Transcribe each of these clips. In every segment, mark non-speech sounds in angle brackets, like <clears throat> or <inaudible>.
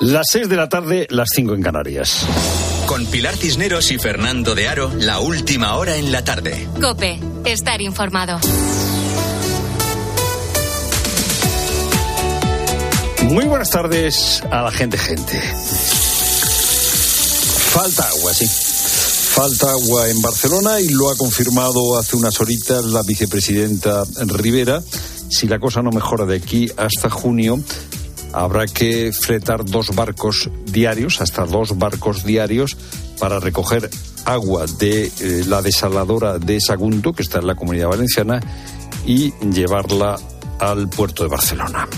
Las 6 de la tarde, las 5 en Canarias. Con Pilar Cisneros y Fernando de Aro, la última hora en la tarde. Cope, estar informado. Muy buenas tardes a la gente, gente. Falta agua, sí. Falta agua en Barcelona y lo ha confirmado hace unas horitas la vicepresidenta Rivera. Si la cosa no mejora de aquí hasta junio, habrá que fretar dos barcos diarios, hasta dos barcos diarios, para recoger agua de eh, la desaladora de Sagunto, que está en la comunidad valenciana, y llevarla al puerto de Barcelona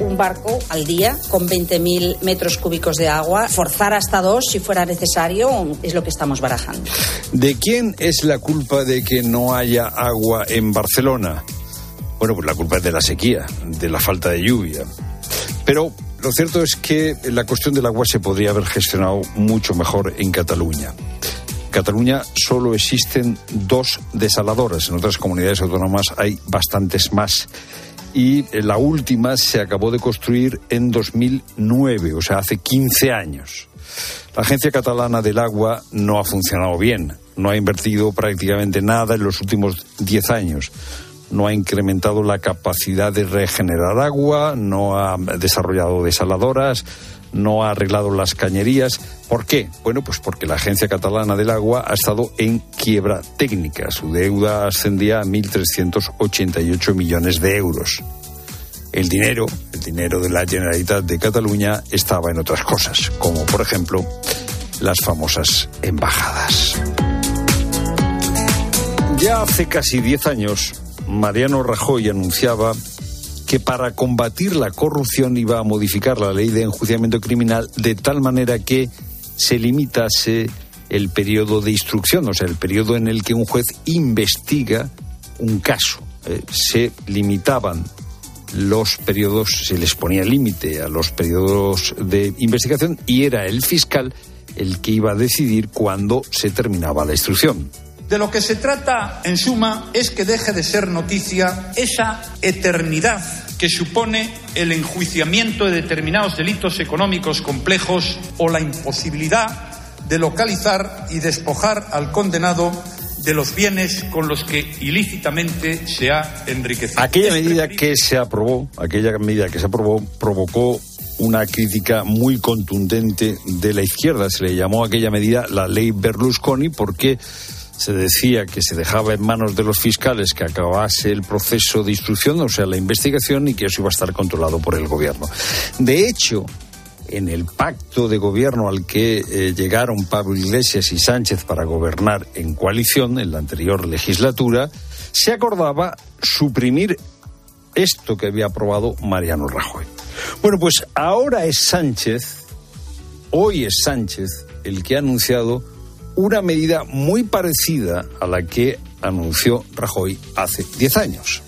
un barco al día con 20.000 metros cúbicos de agua, forzar hasta dos si fuera necesario, es lo que estamos barajando. ¿De quién es la culpa de que no haya agua en Barcelona? Bueno, pues la culpa es de la sequía, de la falta de lluvia. Pero lo cierto es que la cuestión del agua se podría haber gestionado mucho mejor en Cataluña. En Cataluña solo existen dos desaladoras, en otras comunidades autónomas hay bastantes más. Y la última se acabó de construir en 2009, o sea, hace 15 años. La Agencia Catalana del Agua no ha funcionado bien, no ha invertido prácticamente nada en los últimos 10 años no ha incrementado la capacidad de regenerar agua, no ha desarrollado desaladoras, no ha arreglado las cañerías. ¿Por qué? Bueno, pues porque la Agencia Catalana del Agua ha estado en quiebra técnica. Su deuda ascendía a 1.388 millones de euros. El dinero, el dinero de la Generalitat de Cataluña, estaba en otras cosas, como por ejemplo las famosas embajadas. Ya hace casi 10 años, Mariano Rajoy anunciaba que para combatir la corrupción iba a modificar la ley de enjuiciamiento criminal de tal manera que se limitase el periodo de instrucción, o sea, el periodo en el que un juez investiga un caso. Eh, se limitaban los periodos, se les ponía límite a los periodos de investigación y era el fiscal el que iba a decidir cuándo se terminaba la instrucción. De lo que se trata, en suma, es que deje de ser noticia esa eternidad que supone el enjuiciamiento de determinados delitos económicos complejos o la imposibilidad de localizar y despojar al condenado de los bienes con los que ilícitamente se ha enriquecido. Aquella medida que se aprobó, aquella medida que se aprobó provocó una crítica muy contundente de la izquierda. Se le llamó aquella medida la ley Berlusconi porque se decía que se dejaba en manos de los fiscales que acabase el proceso de instrucción, o sea, la investigación, y que eso iba a estar controlado por el gobierno. De hecho, en el pacto de gobierno al que eh, llegaron Pablo Iglesias y Sánchez para gobernar en coalición en la anterior legislatura, se acordaba suprimir esto que había aprobado Mariano Rajoy. Bueno, pues ahora es Sánchez, hoy es Sánchez el que ha anunciado una medida muy parecida a la que anunció Rajoy hace 10 años.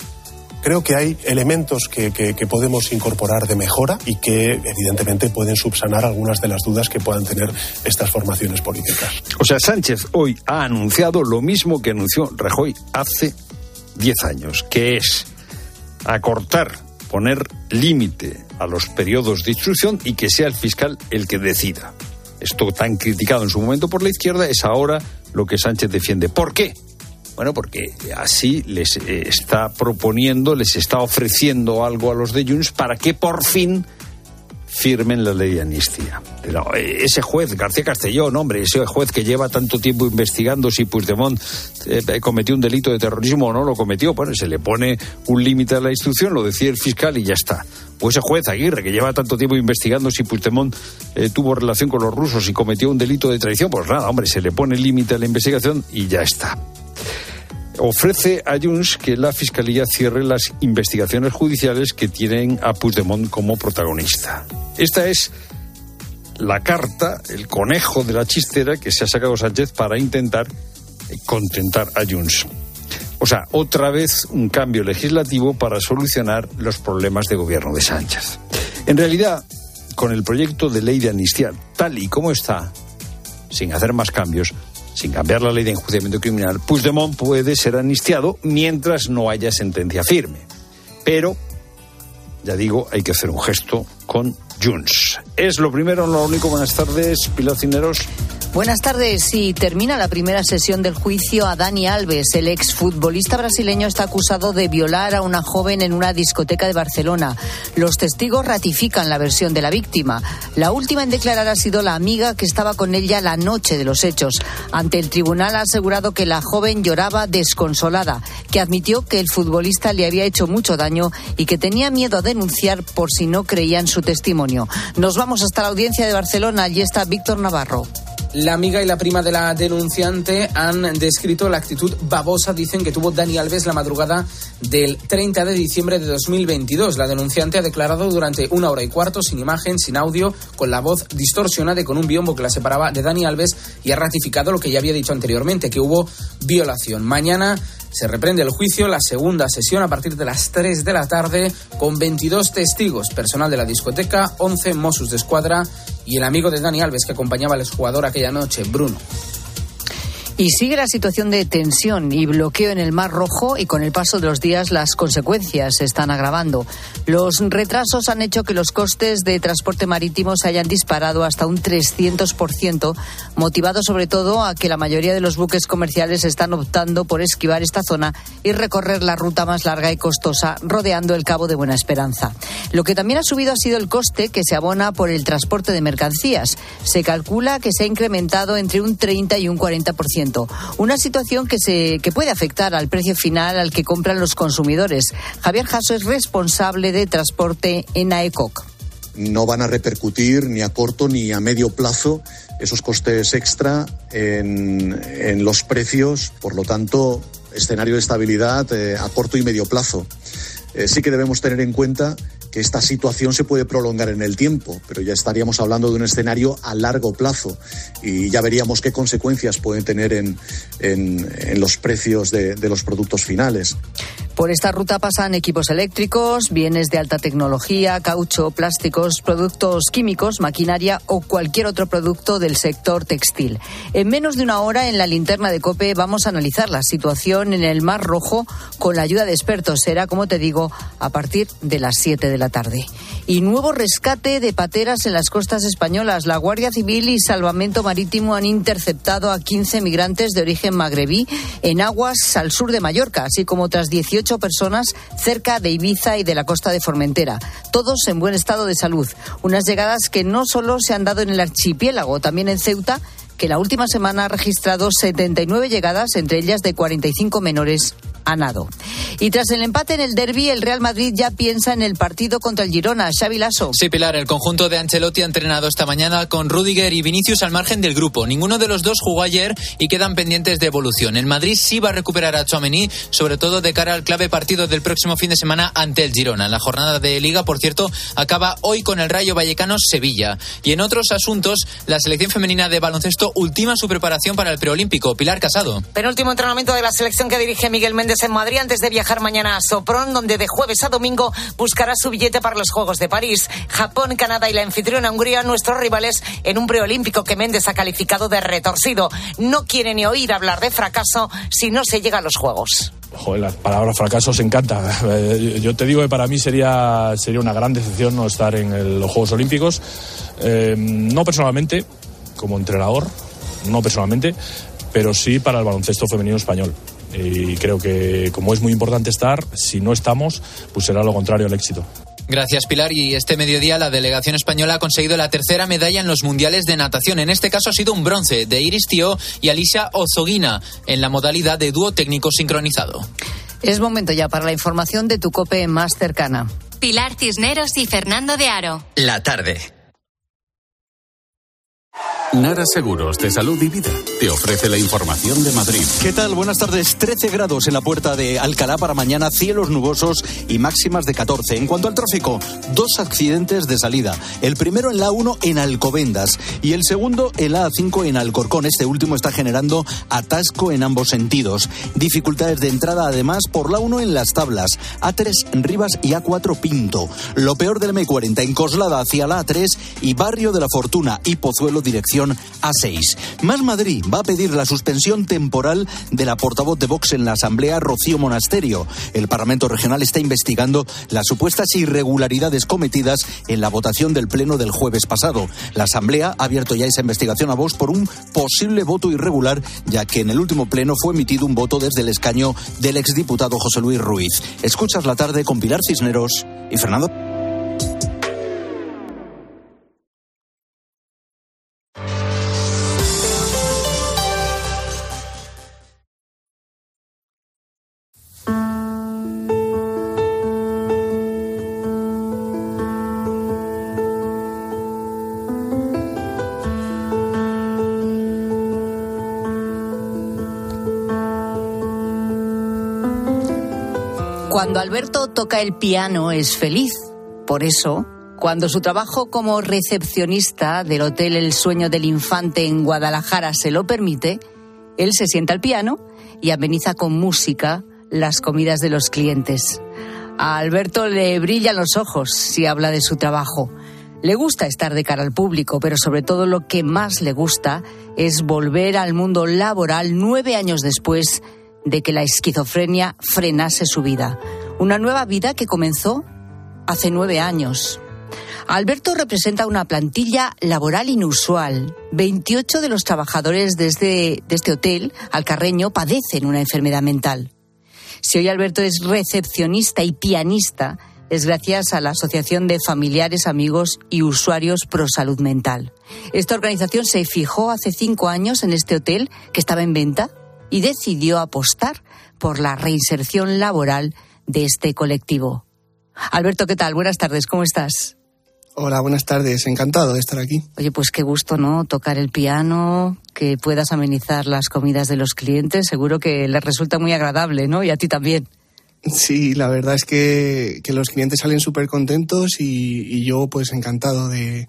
Creo que hay elementos que, podemos incorporar de mejora y que evidentemente pueden subsanar algunas de las dudas que puedan tener estas formaciones políticas. O sea, Sánchez hoy ha anunciado lo mismo que anunció Rajoy hace 10 años, que es acortar, poner límite a los periodos de instrucción y que sea el fiscal el que decida esto tan criticado en su momento por la izquierda, es ahora lo que Sánchez defiende. ¿Por qué? Bueno, porque así les eh, está proponiendo, les está ofreciendo algo a los de Junts para que por fin firmen la ley de amnistía. Eh, ese juez, García Castellón, hombre, ese juez que lleva tanto tiempo investigando si Puigdemont eh, cometió un delito de terrorismo o no lo cometió, bueno, se le pone un límite a la instrucción, lo decía el fiscal y ya está. O ese juez Aguirre, que lleva tanto tiempo investigando si Puigdemont eh, tuvo relación con los rusos y cometió un delito de traición, pues nada, hombre, se le pone límite a la investigación y ya está ofrece a Junts que la Fiscalía cierre las investigaciones judiciales que tienen a Puigdemont como protagonista. Esta es la carta, el conejo de la chistera que se ha sacado Sánchez para intentar contentar a Junts. O sea, otra vez un cambio legislativo para solucionar los problemas de gobierno de Sánchez. En realidad, con el proyecto de ley de amnistía tal y como está, sin hacer más cambios, sin cambiar la ley de enjuiciamiento criminal, Puigdemont puede ser amnistiado mientras no haya sentencia firme. Pero, ya digo, hay que hacer un gesto con Junts. Es lo primero, lo único. Buenas tardes, Pilar Cineros. Buenas tardes. Sí, termina la primera sesión del juicio a Dani Alves. El exfutbolista brasileño está acusado de violar a una joven en una discoteca de Barcelona. Los testigos ratifican la versión de la víctima. La última en declarar ha sido la amiga que estaba con ella la noche de los hechos. Ante el tribunal ha asegurado que la joven lloraba desconsolada, que admitió que el futbolista le había hecho mucho daño y que tenía miedo a denunciar por si no creían su testimonio. Nos vamos hasta la audiencia de Barcelona. Allí está Víctor Navarro. La amiga y la prima de la denunciante han descrito la actitud babosa, dicen, que tuvo Dani Alves la madrugada del 30 de diciembre de 2022. La denunciante ha declarado durante una hora y cuarto, sin imagen, sin audio, con la voz distorsionada y con un biombo que la separaba de Dani Alves y ha ratificado lo que ya había dicho anteriormente, que hubo violación. Mañana se reprende el juicio, la segunda sesión a partir de las 3 de la tarde, con 22 testigos, personal de la discoteca, 11 Mossos de Escuadra y el amigo de Dani Alves que acompañaba al exjugador aquella noche, Bruno. Y sigue la situación de tensión y bloqueo en el Mar Rojo y con el paso de los días las consecuencias se están agravando. Los retrasos han hecho que los costes de transporte marítimo se hayan disparado hasta un 300%, motivado sobre todo a que la mayoría de los buques comerciales están optando por esquivar esta zona y recorrer la ruta más larga y costosa rodeando el Cabo de Buena Esperanza. Lo que también ha subido ha sido el coste que se abona por el transporte de mercancías. Se calcula que se ha incrementado entre un 30 y un 40%. Una situación que, se, que puede afectar al precio final al que compran los consumidores. Javier Jasso es responsable de transporte en AECOC no van a repercutir ni a corto ni a medio plazo esos costes extra en, en los precios, por lo tanto, escenario de estabilidad eh, a corto y medio plazo. Eh, sí que debemos tener en cuenta que esta situación se puede prolongar en el tiempo, pero ya estaríamos hablando de un escenario a largo plazo y ya veríamos qué consecuencias pueden tener en, en, los precios de, de los productos finales. Por esta ruta pasan equipos eléctricos, bienes de alta tecnología, caucho, plásticos, productos químicos, maquinaria o cualquier otro producto del sector textil. En menos de una hora en la linterna de COPE vamos a analizar la situación en el Mar Rojo con la ayuda de expertos. Será, como te digo, a partir de las 7 de la tarde. Y nuevo rescate de pateras en las costas españolas. La Guardia Civil y Salvamento Marítimo han interceptado a 15 migrantes de origen magrebí en aguas al sur de Mallorca, así como otras 18 personas cerca de Ibiza y de la costa de Formentera, todos en buen estado de salud. Unas llegadas que no solo se han dado en el archipiélago, también en Ceuta, que la última semana ha registrado 79 llegadas, entre ellas de 45 menores a nado. Y tras el empate en el derby, el Real Madrid ya piensa en el partido contra el Girona. Xavi Lasso. Sí, Pilar, el conjunto de Ancelotti ha entrenado esta mañana con Rudiger y Vinicius al margen del grupo. Ninguno de los dos jugó ayer y quedan pendientes de evolución. El Madrid sí va a recuperar a Chouameni, sobre todo de cara al clave partido del próximo fin de semana ante el Girona. La jornada de Liga, por cierto, acaba hoy con el Rayo Vallecano Sevilla. Y en otros asuntos, la selección femenina de baloncesto ultima su preparación para el preolímpico. Pilar Casado. Penúltimo entrenamiento de la selección que dirige Miguel Méndez en Madrid antes de viajar mañana a Sopron, donde de jueves a domingo buscará su billete para los Juegos de París. Japón, Canadá y la anfitriona Hungría, nuestros rivales en un preolímpico que Méndez ha calificado de retorcido. No quiere ni oír hablar de fracaso si no se llega a los Juegos. Joder, la palabra fracaso se encanta. Eh, yo te digo que para mí sería, sería una gran decepción no estar en los Juegos Olímpicos. Eh, no personalmente, como entrenador, no personalmente, pero sí para el baloncesto femenino español y creo que como es muy importante estar, si no estamos, pues será lo contrario al éxito. Gracias, Pilar. Y este mediodía la delegación española ha conseguido la tercera medalla en los mundiales de natación. En este caso ha sido un bronce de Iris Tío y Alicia Ozoguina en la modalidad de dúo técnico sincronizado. Es momento ya para la información de tu COPE más cercana. Pilar Cisneros y Fernando de Aro. La tarde. Nara Seguros de Salud y Vida te ofrece la información de Madrid. ¿Qué tal? Buenas tardes. 13 grados en la puerta de Alcalá para mañana, cielos nubosos y máximas de 14. En cuanto al tráfico, dos accidentes de salida. El primero en la 1 en Alcobendas y el segundo en la A5 en Alcorcón. Este último está generando atasco en ambos sentidos. Dificultades de entrada además por la 1 en Las Tablas, A3 Rivas y A4 Pinto. Lo peor del M40 en Coslada hacia la A3 y Barrio de la Fortuna y Pozuelo dirección A6. Más Madrid, va a pedir la suspensión temporal de la portavoz de Vox en la Asamblea, Rocío Monasterio. El Parlamento Regional está investigando las supuestas irregularidades cometidas en la votación del Pleno del jueves pasado. La Asamblea ha abierto ya esa investigación a Vox por un posible voto irregular, ya que en el último Pleno fue emitido un voto desde el escaño del exdiputado José Luis Ruiz. Escuchas la tarde con Pilar Cisneros y Fernando. Alberto toca el piano es feliz. Por eso, cuando su trabajo como recepcionista del Hotel El Sueño del Infante en Guadalajara se lo permite, él se sienta al piano y ameniza con música las comidas de los clientes. A Alberto le brillan los ojos si habla de su trabajo. Le gusta estar de cara al público, pero sobre todo lo que más le gusta es volver al mundo laboral nueve años después de que la esquizofrenia frenase su vida. Una nueva vida que comenzó hace nueve años. Alberto representa una plantilla laboral inusual. 28 de los trabajadores de este, de este hotel, Alcarreño, padecen una enfermedad mental. Si hoy Alberto es recepcionista y pianista, es gracias a la Asociación de Familiares, Amigos y Usuarios Pro Salud Mental. Esta organización se fijó hace cinco años en este hotel que estaba en venta y decidió apostar por la reinserción laboral de este colectivo. Alberto, ¿qué tal? Buenas tardes, ¿cómo estás? Hola, buenas tardes, encantado de estar aquí. Oye, pues qué gusto, ¿no? Tocar el piano, que puedas amenizar las comidas de los clientes, seguro que les resulta muy agradable, ¿no? Y a ti también. Sí, la verdad es que, que los clientes salen súper contentos y, y yo pues encantado de,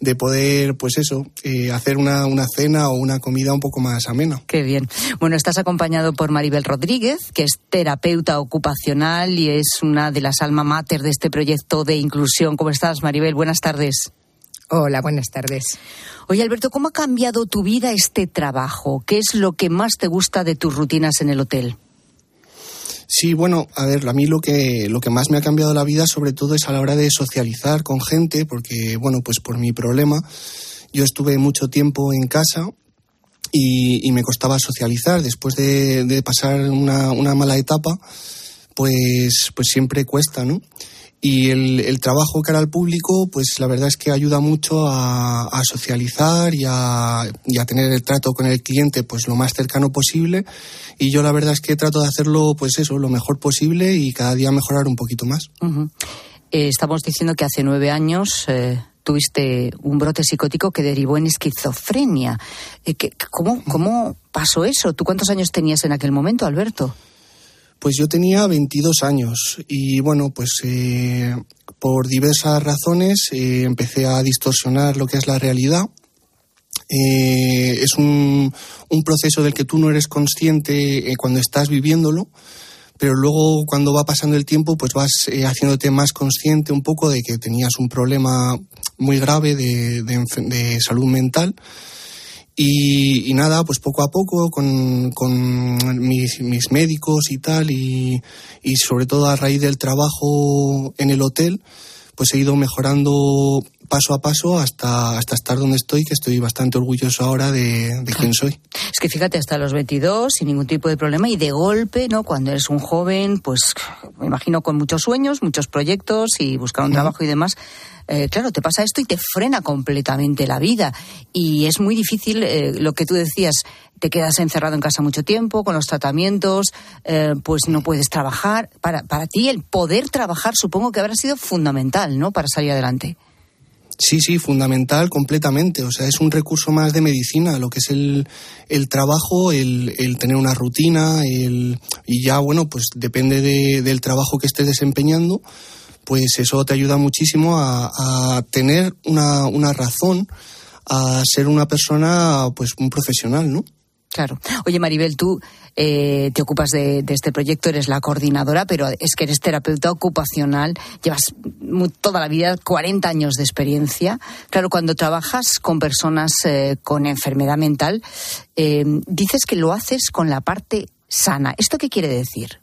de poder, pues eso, eh, hacer una, una, cena o una comida un poco más amena. Qué bien. Bueno, estás acompañado por Maribel Rodríguez, que es terapeuta ocupacional y es una de las alma mater de este proyecto de inclusión. ¿Cómo estás, Maribel? Buenas tardes. Hola, buenas tardes. Oye, Alberto, ¿cómo ha cambiado tu vida este trabajo? ¿Qué es lo que más te gusta de tus rutinas en el hotel? Sí, bueno, a ver, a mí lo que, lo que más me ha cambiado la vida sobre todo es a la hora de socializar con gente, porque, bueno, pues por mi problema, yo estuve mucho tiempo en casa y, y me costaba socializar. Después de, de pasar una, una, mala etapa, pues, pues siempre cuesta, ¿no? Y el, el, trabajo cara al público, pues la verdad es que ayuda mucho a, socializar y a, a, tener el trato con el cliente pues lo más cercano posible. Y yo la verdad es que trato de hacerlo pues eso, lo mejor posible y cada día mejorar un poquito más. Eh, estamos diciendo que hace nueve años eh, tuviste un brote psicótico que derivó en esquizofrenia. Eh, ¿qué, cómo, ¿Cómo pasó eso? ¿Tú cuántos años tenías en aquel momento, Alberto? Pues yo tenía 22 años y bueno, pues eh, por diversas razones eh, empecé a distorsionar lo que es la realidad. Eh, es un, un, proceso del que tú no eres consciente cuando estás viviéndolo, pero luego cuando va pasando el tiempo pues vas haciéndote más consciente un poco de que tenías un problema muy grave de, de salud mental. Y, y, nada, pues poco a poco con, con mis, mis, médicos y tal, y, y, sobre todo a raíz del trabajo en el hotel, pues he ido mejorando paso a paso hasta, hasta estar donde estoy, que estoy bastante orgulloso ahora de, de quién soy. Es que fíjate, hasta los 22, sin ningún tipo de problema, y de golpe, ¿no? Cuando eres un joven, pues me imagino con muchos sueños, muchos proyectos y buscar un uh -huh. trabajo y demás. Eh, claro, te pasa esto y te frena completamente la vida. Y es muy difícil, eh, lo que tú decías, te quedas encerrado en casa mucho tiempo, con los tratamientos, eh, pues no puedes trabajar. Para, para ti el poder trabajar supongo que habrá sido fundamental, ¿no? Para salir adelante. Sí, sí, fundamental completamente. O sea, es un recurso más de medicina, lo que es el, el trabajo, el, el, tener una rutina, el, y ya, bueno, pues depende de, del trabajo que estés desempeñando, pues eso te ayuda muchísimo a, a tener una, una razón, a ser una persona, pues un profesional, ¿no? Claro. Oye, Maribel, tú eh, te ocupas de, este proyecto, eres la coordinadora, pero es que eres terapeuta ocupacional, llevas toda la vida, 40 años de experiencia. Claro, cuando trabajas con personas eh, con enfermedad mental, eh, dices que lo haces con la parte sana. ¿Esto qué quiere decir?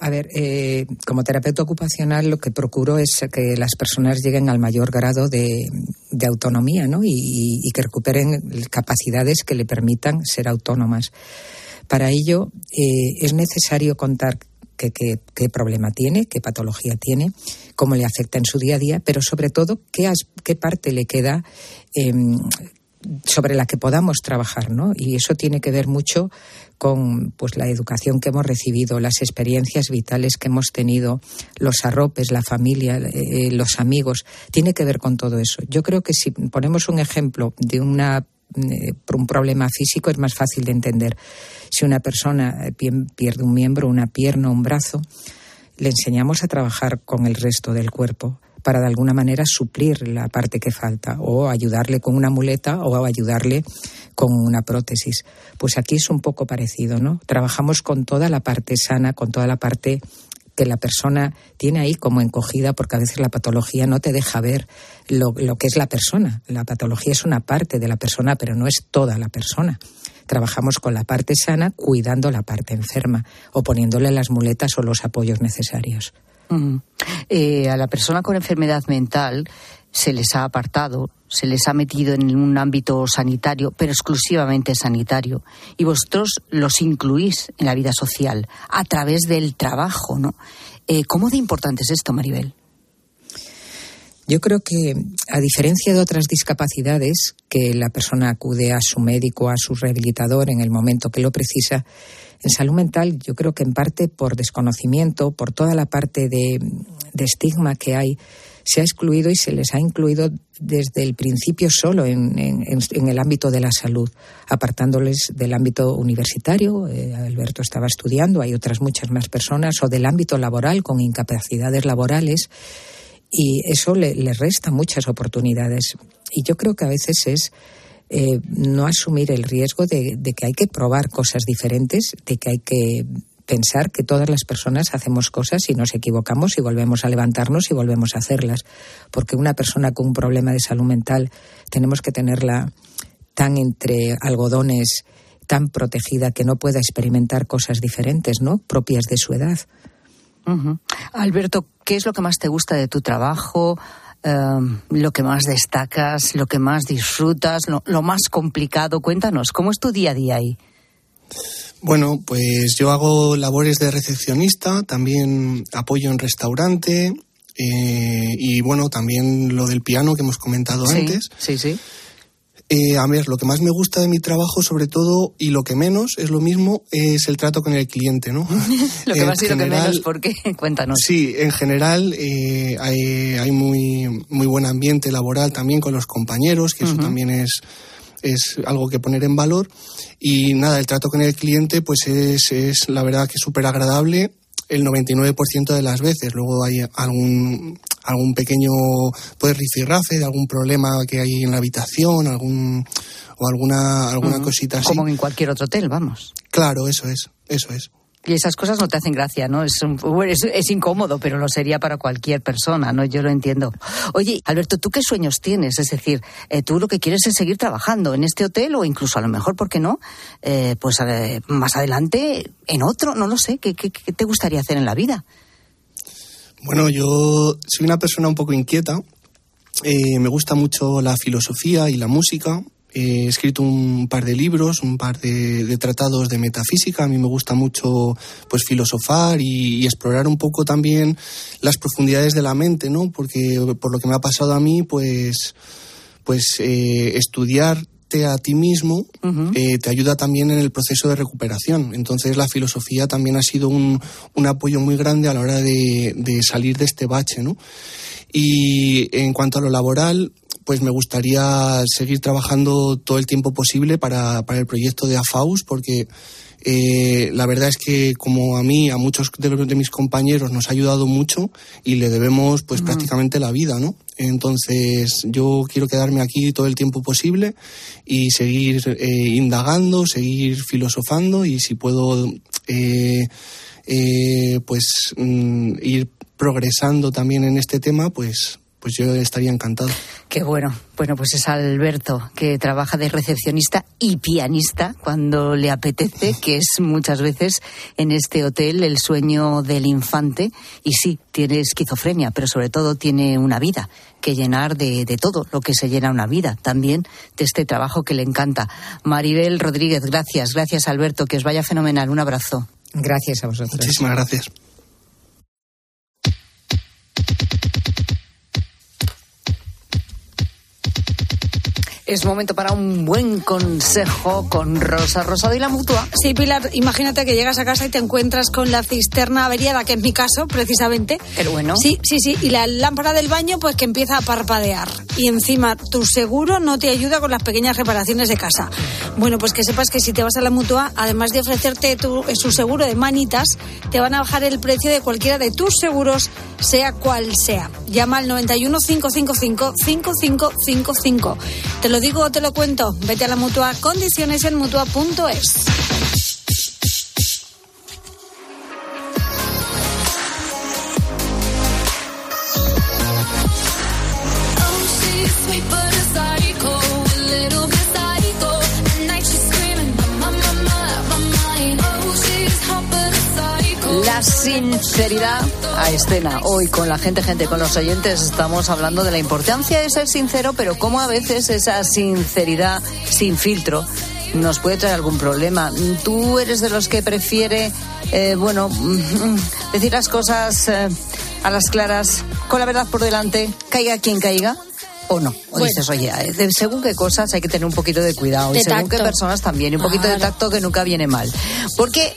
A ver, como terapeuta ocupacional lo que procuro es que las personas lleguen al mayor grado de, autonomía ¿no? Y, que recuperen capacidades que le permitan ser autónomas. Para ello eh, es necesario contar qué, problema tiene, qué patología tiene, cómo le afecta en su día a día, pero sobre todo qué, qué parte le queda em, sobre la que podamos trabajar, ¿no? Y eso tiene que ver mucho con pues la educación que hemos recibido, las experiencias vitales que hemos tenido, los arropes, la familia, eh, eh, los amigos, tiene que ver con todo eso. Yo creo que si ponemos un ejemplo de una eh, un problema físico es más fácil de entender. Si una persona pierde un miembro, una pierna, un brazo, le enseñamos a trabajar con el resto del cuerpo para de alguna manera suplir la parte que falta o ayudarle con una muleta o ayudarle con una prótesis. Pues aquí es un poco parecido, ¿no? Trabajamos con toda la parte sana, con toda la parte que la persona tiene ahí como encogida, porque a veces la patología no te deja ver lo, que es la persona. La patología es una parte de la persona, pero no es toda la persona. Trabajamos con la parte sana, cuidando la parte enferma o poniéndole las muletas o los apoyos necesarios. Eh, a la persona con enfermedad mental se les ha apartado, se les ha metido en un ámbito sanitario, pero exclusivamente sanitario. Y vosotros los incluís en la vida social a través del trabajo, ¿no? Eh, ¿Cómo de importante es esto, Maribel? Yo creo que, a diferencia de otras discapacidades, que la persona acude a su médico, a su rehabilitador en el momento que lo precisa, en salud mental yo creo que en parte por desconocimiento, por toda la parte de, estigma que hay, se ha excluido y se les ha incluido desde el principio solo en, el ámbito de la salud, apartándoles del ámbito universitario. Eh, Alberto estaba estudiando, hay otras muchas más personas, o del ámbito laboral con incapacidades laborales, y eso le, le resta muchas oportunidades. Y yo creo que a veces es eh, no asumir el riesgo de, que hay que probar cosas diferentes, de que hay que pensar que todas las personas hacemos cosas y nos equivocamos y volvemos a levantarnos y volvemos a hacerlas. Porque una persona con un problema de salud mental tenemos que tenerla tan entre algodones, tan protegida que no pueda experimentar cosas diferentes, ¿no? Propias de su edad. Alberto, ¿qué es lo que más te gusta de tu trabajo? Em, lo que más destacas, lo que más disfrutas, lo, más complicado. Cuéntanos, ¿cómo es tu día a día ahí? Bueno, pues yo hago labores de recepcionista, también apoyo en restaurante eh, y bueno, también lo del piano que hemos comentado antes. Sí, sí. Eh, a ver, lo que más me gusta de mi trabajo, sobre todo, y lo que menos, es lo mismo, es el trato con el cliente, ¿no? <laughs> <laughs> lo que más y lo que menos, ¿por qué? <laughs> Cuéntanos. Sí, en general eh, hay, muy, muy buen ambiente laboral también con los compañeros, que eso también es, es algo que poner en valor. Y nada, el trato con el cliente, pues es, es la verdad que súper agradable el 99% de las veces. Luego hay algún, algún pequeño pues rifirrafe de algún problema que hay en la habitación, algún o alguna alguna cosita así. Como en cualquier otro hotel, vamos. Claro, eso es, eso es. Y esas cosas no te hacen gracia, ¿no? Es, es, incómodo, pero lo sería para cualquier persona, ¿no? Yo lo entiendo. Oye, Alberto, ¿tú qué sueños tienes? Es decir, eh, tú lo que quieres es seguir trabajando en este hotel o incluso a lo mejor, ¿por qué no? Eh, pues eh, más adelante en otro, no lo sé. ¿Qué, ¿Qué, te gustaría hacer en la vida? Bueno, yo soy una persona un poco inquieta. me gusta mucho la filosofía y la música he escrito un par de libros, un par de, tratados de metafísica. A mí me gusta mucho pues filosofar y, explorar un poco también las profundidades de la mente, ¿no? Porque por lo que me ha pasado a mí, pues, pues eh, estudiarte a ti mismo eh, te ayuda también en el proceso de recuperación. Entonces la filosofía también ha sido un, un apoyo muy grande a la hora de, de salir de este bache, ¿no? Y en cuanto a lo laboral, pues me gustaría seguir trabajando todo el tiempo posible para, para el proyecto de AFAUS, porque eh, la verdad es que como a mí, a muchos de, los, de mis compañeros nos ha ayudado mucho y le debemos pues prácticamente la vida, ¿no? Entonces yo quiero quedarme aquí todo el tiempo posible y seguir eh, indagando, seguir filosofando y si puedo eh, eh, pues mm, ir progresando también en este tema, pues pues yo estaría encantado. Qué bueno. Bueno, pues es Alberto, que trabaja de recepcionista y pianista cuando le apetece, <laughs> que es muchas veces en este hotel el sueño del infante. Y sí, tiene esquizofrenia, pero sobre todo tiene una vida que llenar de, de todo lo que se llena una vida, también de este trabajo que le encanta. Maribel Rodríguez, gracias, gracias Alberto, que os vaya fenomenal. Un abrazo. Gracias a vosotros. Muchísimas gracias. Es momento para un buen consejo con Rosa Rosado y la mutua. Sí, Pilar, imagínate que llegas a casa y te encuentras con la cisterna averiada, que es mi caso, precisamente. Pero bueno. Sí, sí, sí. Y la lámpara del baño, pues que empieza a parpadear. Y encima, tu seguro no te ayuda con las pequeñas reparaciones de casa. Bueno, pues que sepas que si te vas a la mutua, además de ofrecerte tu, su seguro de manitas, te van a bajar el precio de cualquiera de tus seguros, sea cual sea. Llama al 91 555 5555. Te lo digo o te lo cuento. Vete a la mutua. Condiciones en mutua.es. Sinceridad a escena. Hoy con la gente, gente, con los oyentes estamos hablando de la importancia de ser sincero, pero cómo a veces esa sinceridad sin filtro nos puede traer algún problema. ¿Tú eres de los que prefiere, eh, bueno, <laughs> decir las cosas eh, a las claras, con la verdad por delante, caiga quien caiga? ¿O no? O Bueno. dices, oye, eh, de- según qué cosas hay que tener un poquito de cuidado. De y según qué personas también. Y un poquito de tacto que nunca viene mal. Porque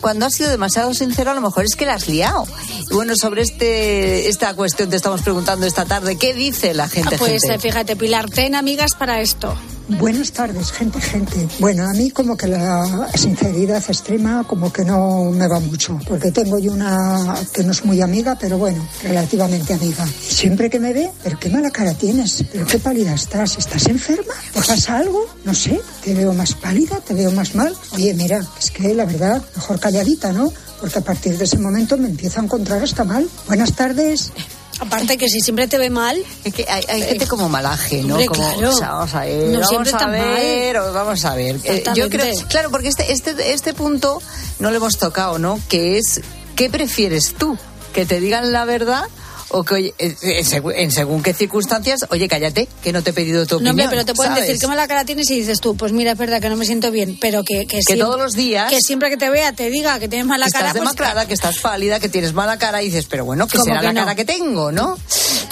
cuando has sido demasiado sincero, a lo mejor es que la has liado. Y bueno, sobre este esta cuestión te estamos preguntando esta tarde. ¿Qué dice la gente? Pues gente? eh, fíjate, Pilar, ten amigas para esto. Buenas tardes, gente, gente. Bueno, a mí como que la sinceridad extrema como que no me va mucho, porque tengo yo una que no es muy amiga, pero bueno, relativamente amiga. Siempre que me ve, pero qué mala cara tienes, pero qué pálida estás, ¿estás enferma? ¿Te pasa algo? No sé, te veo más pálida, te veo más mal. Oye, mira, es que la verdad, mejor calladita, ¿no? Porque a partir de ese momento me empiezo a encontrar hasta mal. Buenas tardes. Aparte que si siempre te ve mal... Es que hay, hay gente como malaje, ¿no? Hombre, como, claro. o sea, vamos a ver, No vamos a ver, mal. vamos a ver. Eh, yo creo, claro, porque este, este, este punto no lo hemos tocado, ¿no? Que es, ¿qué prefieres tú? ¿Que te digan la verdad? O que, oye, eh, en, segu- en según qué circunstancias, oye, cállate, que no te he pedido tu No, opinión. hombre, pero te pueden ¿sabes? decir qué mala cara tienes y dices tú, pues mira, es verdad que no me siento bien, pero que, que, Que siempre- todos los días- Que siempre que te vea te diga que tienes mala que cara. estás pues, demacrada, que estás pálida, que tienes mala cara y dices, pero bueno, que ¿Cómo será que la no? cara que tengo, ¿no?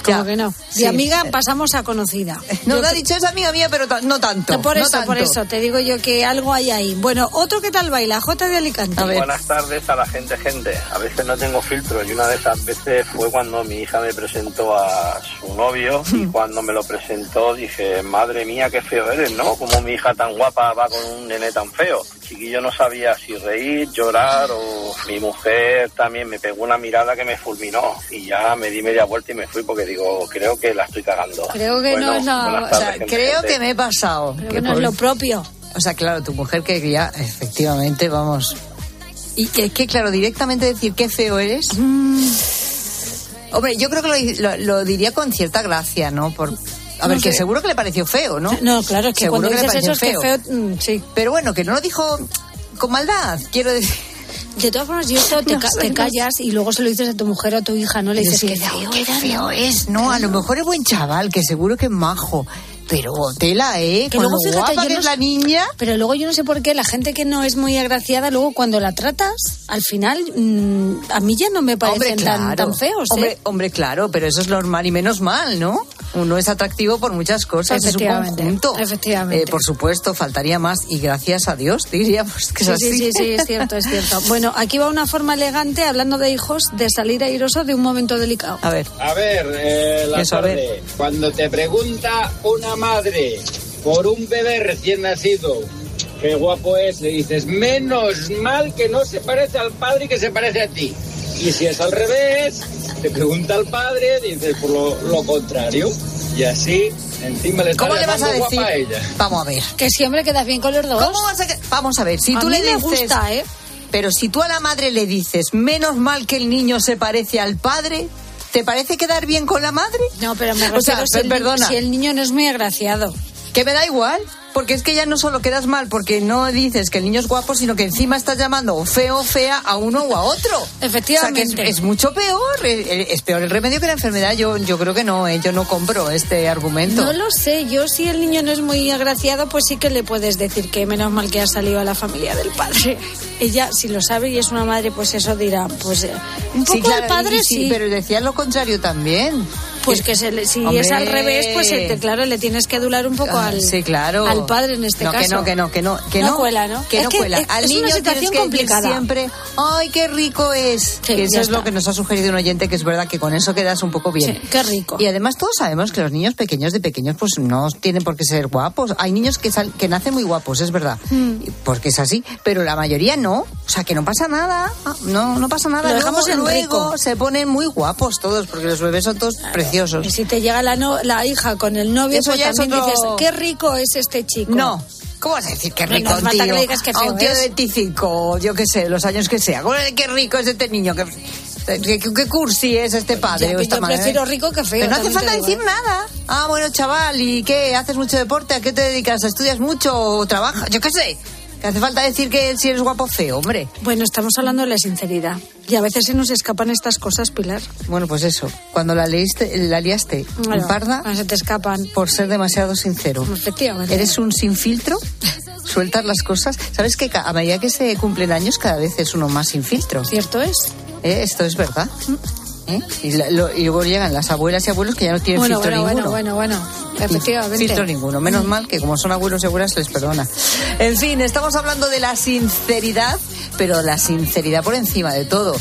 como Ya. que no. Sí. De amiga pasamos a conocida. No, Yo lo ha dicho es amiga mía, pero no tanto. Por no eso, por eso, te digo yo que algo hay ahí. Bueno, otro que tal baila, J de Alicante. Buenas tardes a la gente, gente. A veces no tengo filtro y una de esas veces fue cuando mi hija me presentó a su novio y cuando me lo presentó dije, madre mía, qué feo eres, ¿no? Como mi hija tan guapa va con un nene tan feo. El chiquillo no sabía si reír, llorar o mi mujer también me pegó una mirada que me fulminó y ya me di media vuelta y me fui porque digo, creo que la estoy cagando. Creo que no es la- buenas O tardes, sea, gente, creo gente. que me he pasado. Creo Que no es lo propio. O sea, claro, tu mujer que ya, efectivamente, vamos. Y es que, claro, directamente decir qué feo eres. Hombre, yo creo que lo, lo- lo diría con cierta gracia, ¿no? Por, a No ver, que sé. seguro que le pareció feo, ¿no? No, claro, es que Seguro cuando le dices eso es que feo, mm, sí. Pero bueno, que no lo dijo con maldad, quiero decir. De todas formas, yo te, <laughs> No ca- te callas y luego se lo dices a tu mujer o a tu hija, ¿no? Le dices que feo, qué feo es, ¿no? A lo mejor es buen chaval, que seguro que es majo. Pero tela, ¿eh? Que Con luego lo fíjate, guapa yo que no es la niña. Pero luego yo no sé por qué la gente que no es muy agraciada, luego cuando la tratas, al final, mm, a mí ya no me parecen Hombre, tan, claro. tan feos. ¿eh? Hombre, hombre, claro, pero eso es normal y menos mal, ¿no? uno es atractivo por muchas cosas, es un Efectivamente, conjunto. efectivamente. Eh, por supuesto, faltaría más y gracias a Dios, diríamos que es Sí, así. sí, sí, sí, es cierto, es cierto. <laughs> Bueno, aquí va una forma elegante, hablando de hijos, de salir airoso de un momento delicado. A ver. A ver, eh, la Eso, a ver. tarde, cuando te pregunta una madre por un bebé recién nacido, qué guapo es, le dices, menos mal que no se parece al padre y que se parece a ti. Y si es al revés, te pregunta al padre, dices por lo, lo contrario. Y así, encima le está ¿Cómo le vas a decir? guapa a ella. Vamos a ver. Que siempre quedas bien con los dos. ¿Cómo vas a que- Vamos a ver, si A tú mí le me dices. gusta, ¿eh? Pero si tú a la madre le dices, menos mal que el niño se parece al padre, ¿te parece quedar bien con la madre? No, pero me O sea, refiero si, el, perdona. si el niño no es muy agraciado. Que me da igual, porque es que ya no solo quedas mal porque no dices que el niño es guapo, sino que encima estás llamando feo fea a uno o a otro. Efectivamente. O sea, que es, es mucho peor, eh, es peor el remedio que la enfermedad. Yo, yo creo que no, eh, yo no compro este argumento. No lo sé, yo si el niño no es muy agraciado, pues sí que le puedes decir que menos mal que ha salido a la familia del padre. <laughs> Ella, si lo sabe y es una madre, pues eso dirá, pues eh, un poco Sí, claro, al padre y sí. Pero decían lo contrario también. Pues que se le- si Hombre. es al revés, pues eh, claro, le tienes que adular un poco Ah, al, sí, claro. al padre en este no, caso. Que no, que no, que no, que No no. cuela, ¿no? Que Es no que cuela. es- Al es una niño situación tienes que complicada. siempre, ¡ay, qué rico es! Sí, que eso es lo está. que nos ha sugerido un oyente, que es verdad que con eso quedas un poco bien. Sí, qué rico. Y además todos sabemos que los niños pequeños de pequeños pues no tienen por qué ser guapos. Hay niños que, sal- que nacen muy guapos, es verdad. Mm. Porque es así. Pero la mayoría no. O sea, que no pasa nada. Ah, No, no pasa nada. Lo dejamos luego, en luego rico. se ponen muy guapos todos, porque los bebés son todos preciosos. Y si te llega la, no- la hija con el novio, Eso pues ya también otro- dices, qué rico es este chico. No. ¿Cómo vas a decir qué rico no falta tío? que le digas que a un tío de es. 25, yo qué sé, los años que sea. ¿Cómo- Qué rico es este niño. Qué, qué, qué cursi es este padre Ya, o esta yo madre. prefiero rico que feo, Pero no hace falta decir ¿eh? nada. Ah, bueno, chaval, ¿y qué? ¿Haces mucho deporte? ¿A qué te dedicas? ¿Estudias mucho o trabajas? Yo qué sé. Que hace falta decir que si eres guapo feo, hombre. Bueno, estamos hablando de la sinceridad. Y a veces se nos escapan estas cosas, Pilar. Bueno, pues eso. Cuando la leíste, la liaste Bueno, en parda se te escapan. por ser demasiado sincero. Efectivamente. Eres un sin filtro, <laughs> sueltas las cosas. ¿Sabes que a medida que se cumplen años, cada vez es uno más sin filtro? Cierto es. ¿Eh? Esto es verdad. ¿Eh? Y, la- lo- y luego llegan las abuelas y abuelos que ya no tienen Bueno, filtro bueno, ninguno. bueno, bueno, bueno. Efectivamente. Filtro ninguno. Menos Mm. mal que como son abuelos y abuelas se les perdona. En fin, estamos hablando de la sinceridad, pero la sinceridad por encima de todo.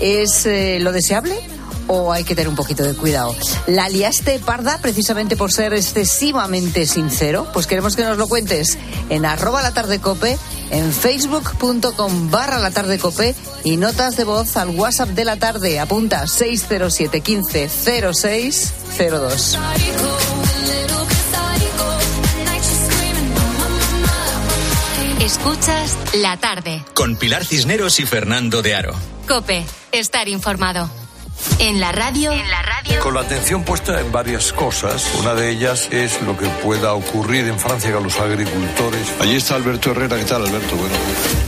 ¿Es eh, lo deseable? ¿O hay que tener un poquito de cuidado? ¿La liaste parda precisamente por ser excesivamente sincero? Pues queremos que nos lo cuentes en arroba la tarde cope, en facebook.com barra la tarde cope y notas de voz al WhatsApp de la tarde. Apunta 607 15 06 02. Escuchas la tarde. Con Pilar Cisneros y Fernando de Aro. Cope, estar informado. En la radio. En la radio. Con la atención puesta en varias cosas. Una de ellas es lo que pueda ocurrir en Francia con los agricultores. Allí está Alberto Herrera. ¿Qué tal, Alberto? Bueno.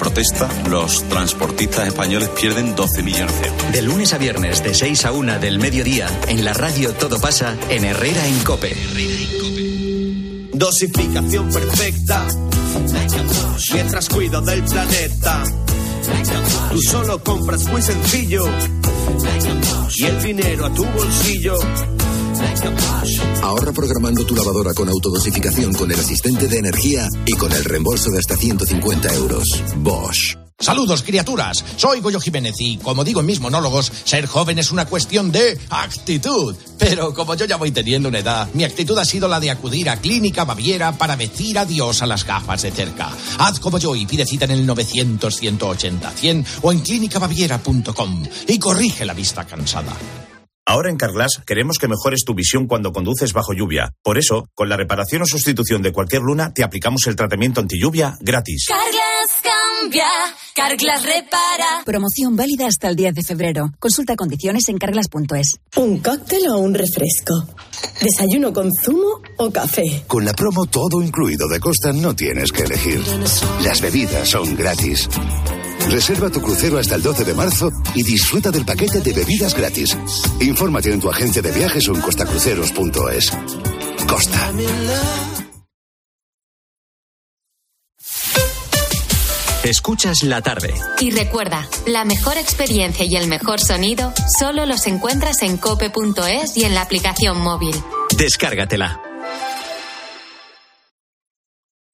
protesta, los transportistas españoles pierden 12 millones de euros. De lunes a viernes, de 6 a 1 del mediodía, en la radio Todo pasa en Herrera en Cope. Dosificación perfecta. Mientras cuido del planeta. Tú solo compras muy sencillo. Y el dinero a tu bolsillo. Ahorra programando tu lavadora con autodosificación con el asistente de energía y con el reembolso de hasta 150 euros. Bosch. Saludos, criaturas. Soy Goyo Jiménez y, como digo en mis monólogos, ser joven es una cuestión de actitud. Pero como yo ya voy teniendo una edad, mi actitud ha sido la de acudir a Clínica Baviera para decir adiós a las gafas de cerca. Haz como yo y pide cita en el 900-180-100 o en clínicabaviera.com y corrige la vista cansada. Ahora en Carglass queremos que mejores tu visión cuando conduces bajo lluvia. Por eso, con la reparación o sustitución de cualquier luna, te aplicamos el tratamiento anti lluvia gratis. Carglass cambia, Carglass repara. Promoción válida hasta el 10 de febrero. Consulta condiciones en carglass.es. ¿Un cóctel o un refresco? ¿Desayuno con zumo o café? Con la promo todo incluido de Costa no tienes que elegir. Las bebidas son gratis. Reserva tu crucero hasta el 12 de marzo y disfruta del paquete de bebidas gratis. Infórmate en tu agencia de viajes o en costacruceros.es. Costa. Escuchas la tarde. Y recuerda, la mejor experiencia y el mejor sonido solo los encuentras en cope.es y en la aplicación móvil. Descárgatela.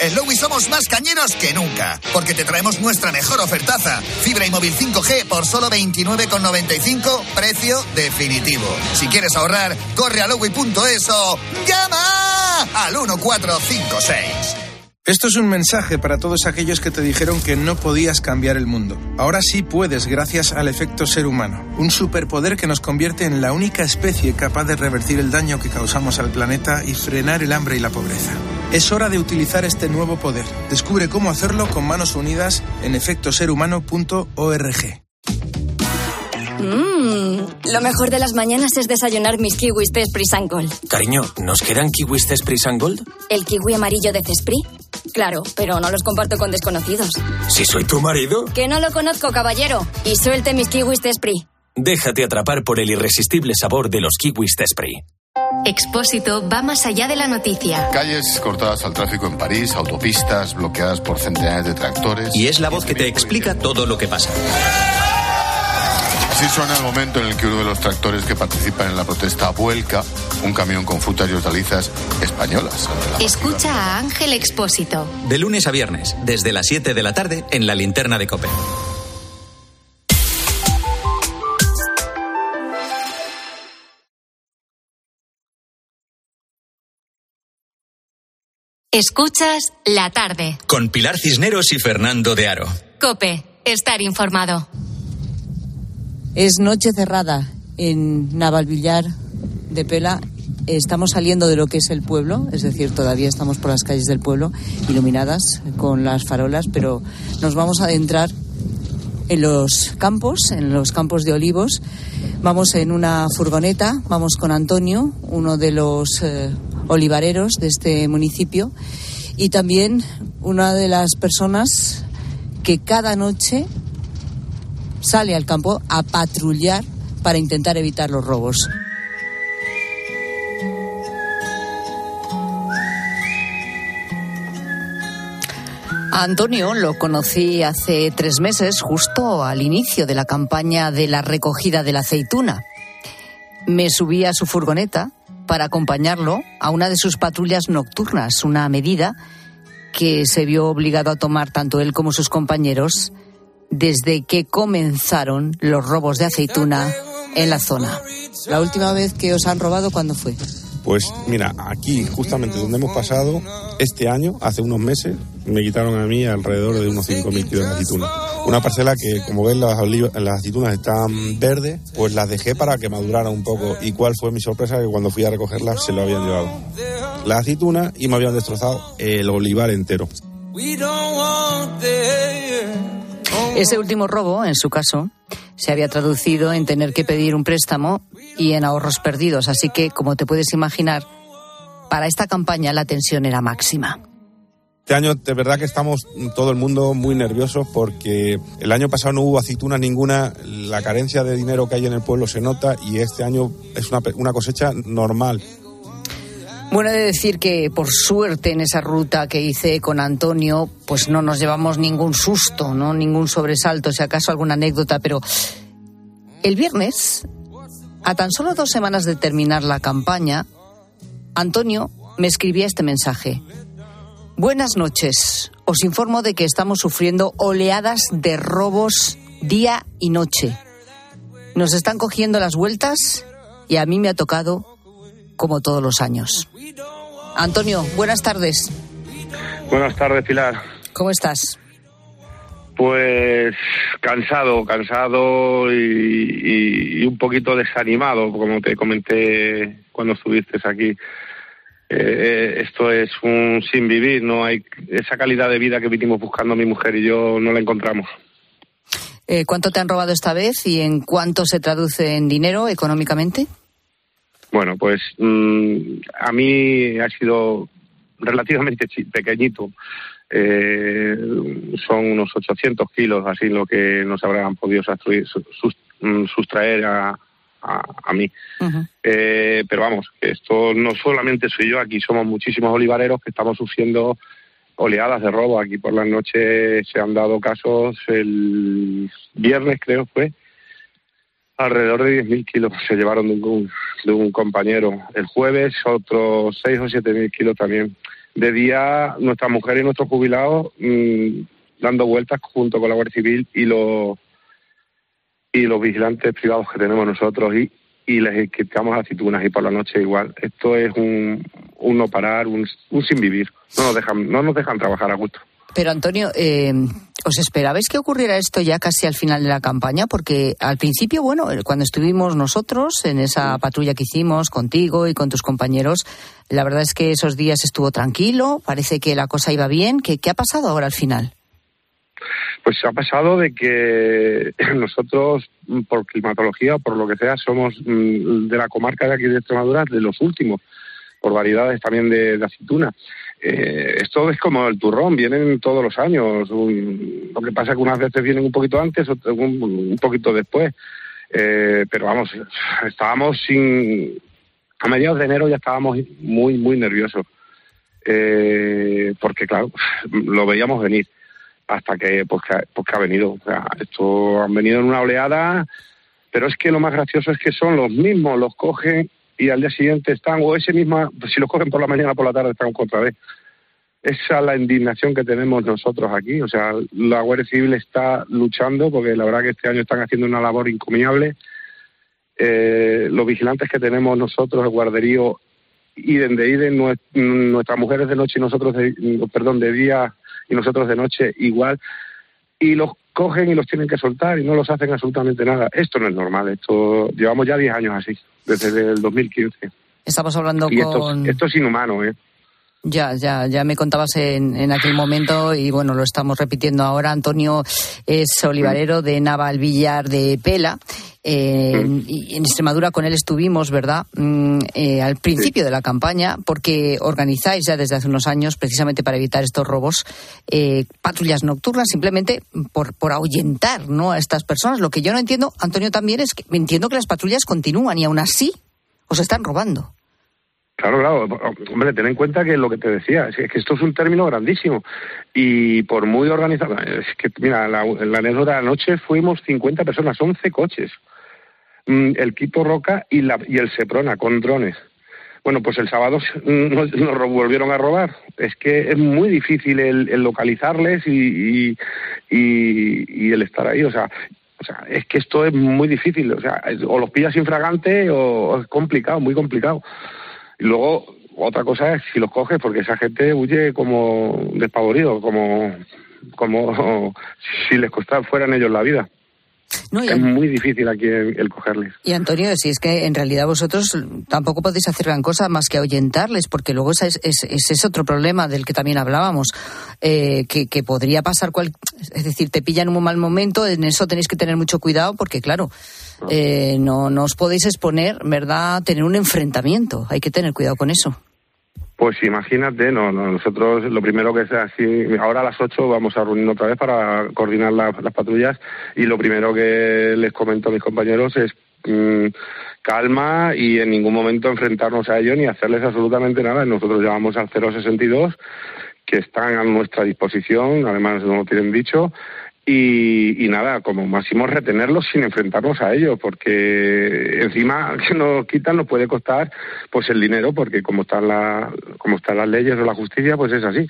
En Lowy somos más cañeros que nunca, porque te traemos nuestra mejor ofertaza. Fibra y móvil 5G por solo 29,95, precio definitivo. Si quieres ahorrar, corre a lowy.es o llama al 1456. Esto es un mensaje para todos aquellos que te dijeron que no podías cambiar el mundo. Ahora sí puedes gracias al efecto ser humano, un superpoder que nos convierte en la única especie capaz de revertir el daño que causamos al planeta y frenar el hambre y la pobreza. Es hora de utilizar este nuevo poder. Descubre cómo hacerlo con manos unidas en efectoserhumano.org. Mmm, lo mejor de las mañanas es desayunar mis kiwis de Esprit Gold. Cariño, ¿nos quedan kiwis de Esprit Gold? ¿El kiwi amarillo de Cesprit? Claro, pero no los comparto con desconocidos. ¿Si soy tu marido? Que no lo conozco, caballero. Y suelte mis kiwis de Esprit. Déjate atrapar por el irresistible sabor de los kiwis de Esprit. Expósito va más allá de la noticia. Calles cortadas al tráfico en París, autopistas bloqueadas por centenares de tractores. Y es la voz que te explica todo lo que pasa. Así suena el momento en el que uno de los tractores que participan en la protesta vuelca un camión con frutas y hortalizas españolas. Escucha a Ángel Expósito. De lunes a viernes, desde las 7 de la tarde, en la linterna de Cope. Escuchas la tarde. Con Pilar Cisneros y Fernando de Aro. Cope, estar informado. Es noche cerrada en Navalvillar de Pela. Estamos saliendo de lo que es el pueblo, es decir, todavía estamos por las calles del pueblo iluminadas con las farolas, pero nos vamos a adentrar en los campos, en los campos de olivos. Vamos en una furgoneta, vamos con Antonio, uno de los eh, olivareros de este municipio, y también una de las personas que cada noche sale al campo a patrullar para intentar evitar los robos. A Antonio lo conocí hace tres meses, justo al inicio de la campaña de la recogida de la aceituna. Me subí a su furgoneta para acompañarlo a una de sus patrullas nocturnas, una medida que se vio obligado a tomar tanto él como sus compañeros desde que comenzaron los robos de aceituna en la zona. La última vez que os han robado, ¿cuándo fue? Pues mira, aquí justamente donde hemos pasado, este año, hace unos meses, me quitaron a mí alrededor de unos 5.000 kilos de aceituna. Una parcela que, como ven, las, las aceitunas están verdes, pues las dejé para que maduraran un poco. ¿Y cuál fue mi sorpresa? Que cuando fui a recogerlas se lo habían llevado. La aceituna y me habían destrozado el olivar entero. Ese último robo, en su caso, se había traducido en tener que pedir un préstamo y en ahorros perdidos. Así que, como te puedes imaginar, para esta campaña la tensión era máxima. Este año de verdad que estamos todo el mundo muy nerviosos porque el año pasado no hubo aceitunas ninguna, la carencia de dinero que hay en el pueblo se nota y este año es una, una cosecha normal. Bueno, he de decir que por suerte en esa ruta que hice con Antonio, pues no nos llevamos ningún susto, no ningún sobresalto, si acaso alguna anécdota, pero el viernes, a tan solo dos semanas de terminar la campaña, Antonio me escribía este mensaje. Buenas noches. Os informo de que estamos sufriendo oleadas de robos día y noche. Nos están cogiendo las vueltas y a mí me ha tocado como todos los años. Antonio, buenas tardes. Buenas tardes, Pilar. ¿Cómo estás? Pues cansado, cansado y, un poquito desanimado, como te comenté cuando estuviste aquí. Eh, esto es un sin vivir, no hay esa calidad de vida que vinimos buscando mi mujer y yo no la encontramos. Eh, ¿Cuánto te han robado esta vez y en cuánto se traduce en dinero económicamente? Bueno, pues mm, a mí ha sido relativamente pequeñito. Eh, son unos 800 kilos, así lo que nos habrán podido mm, sustraer a, a, mí. eh, pero vamos, esto no solamente soy yo, aquí somos muchísimos olivareros que estamos sufriendo oleadas de robo. Aquí por las noches se han dado casos, el viernes creo fue, alrededor de 10.000 kilos se llevaron de un, de un compañero. El jueves otros 6 o 7.000 kilos también. De día nuestras mujeres y nuestros jubilados mm, dando vueltas junto con la Guardia Civil y los y los vigilantes privados que tenemos nosotros y, y les quitamos aceitunas y por la noche igual. Esto es un, un no parar, un, un sin vivir. No nos dejan, no nos dejan trabajar a gusto. Pero Antonio, eh, ¿os esperabais que ocurriera esto ya casi al final de la campaña? Porque al principio, bueno, cuando estuvimos nosotros en esa patrulla que hicimos contigo y con tus compañeros, la verdad es que esos días estuvo tranquilo, parece que la cosa iba bien. ¿Qué, qué ha pasado ahora al final? Pues ha pasado de que <clears throat> nosotros, por climatología o por lo que sea, somos mm, de la comarca de aquí de Extremadura de los últimos, por variedades también de, aceituna. Eh, esto es como el turrón, vienen todos los años. lo que pasa es que unas veces vienen un poquito antes, otras un, poquito después. Eh, pero vamos, estábamos sin. A mediados de enero ya estábamos muy, muy nerviosos. Eh, porque, claro, lo veíamos venir hasta que pues, que, pues, que ha venido. O sea, esto han venido en una oleada, pero es que lo más gracioso es que son los mismos, los cogen y al día siguiente están, o ese pues, si los cogen por la mañana por la tarde están contra vez. Esa es la indignación que tenemos nosotros aquí. O sea, la Guardia Civil está luchando porque la verdad que este año están haciendo una labor encomiable. Eh, los vigilantes que tenemos nosotros, el guarderío, iden de iden, nuestras mujeres de noche y nosotros, de, perdón, de día y nosotros de noche igual, y los cogen y los tienen que soltar y no los hacen absolutamente nada. Esto no es normal, esto llevamos ya 10 años así, desde el 2015. Estamos hablando con... Esto, es inhumano, ¿eh? Ya, ya, ya me contabas en, en, aquel momento y bueno, lo estamos repitiendo ahora. Antonio es olivarero de Navalvillar de Pela en, en Extremadura con él estuvimos, ¿verdad? Mm, eh, al principio de la campaña, porque organizáis ya desde hace unos años, precisamente para evitar estos robos, eh, patrullas nocturnas, simplemente por, por ahuyentar ¿no? a estas personas. Lo que yo no entiendo, Antonio, también es que entiendo que las patrullas continúan y aún así os están robando. Claro, claro. Hombre, ten en cuenta que lo que te decía, es que esto es un término grandísimo. Y por muy organizado, es que, mira, la, la anécdota de la noche fuimos 50 personas, 11 coches. Mm, el Quito Roca y, la, y el Seprona con drones. Bueno, pues el sábado <laughs> nos, volvieron a robar. Es que es muy difícil el, localizarles y, y, el estar ahí. O sea, o sea, es que esto es muy difícil. O sea, o los pillas infragante o es complicado, muy complicado. Y luego, otra cosa es si los coges, porque esa gente huye como despavorido, como, como <laughs> si les costara fueran ellos la vida es muy difícil aquí el, cogerles. Y Antonio, si es que en realidad vosotros tampoco podéis hacer gran cosa más que ahuyentarles, porque luego ese es, es, otro problema del que también hablábamos, eh, que, podría pasar, cual, es decir, te pillan en un mal momento, en eso tenéis que tener mucho cuidado, porque claro, eh, no, no os podéis exponer, ¿verdad?, tener un enfrentamiento, hay que tener cuidado con eso. Pues imagínate, no, nosotros lo primero que sea así, ahora a las 8 vamos a reunirnos otra vez para coordinar las patrullas y lo primero que les comento a mis compañeros es mm, calma y en ningún momento enfrentarnos a ellos ni hacerles absolutamente nada. Nosotros llamamos al 062 que están a nuestra disposición, además no lo tienen dicho, y, nada, como máximo retenerlos sin enfrentarnos a ellos, porque encima <laughs> que nos quitan nos puede costar pues el dinero, porque como están la, como están las leyes o la justicia, pues es así.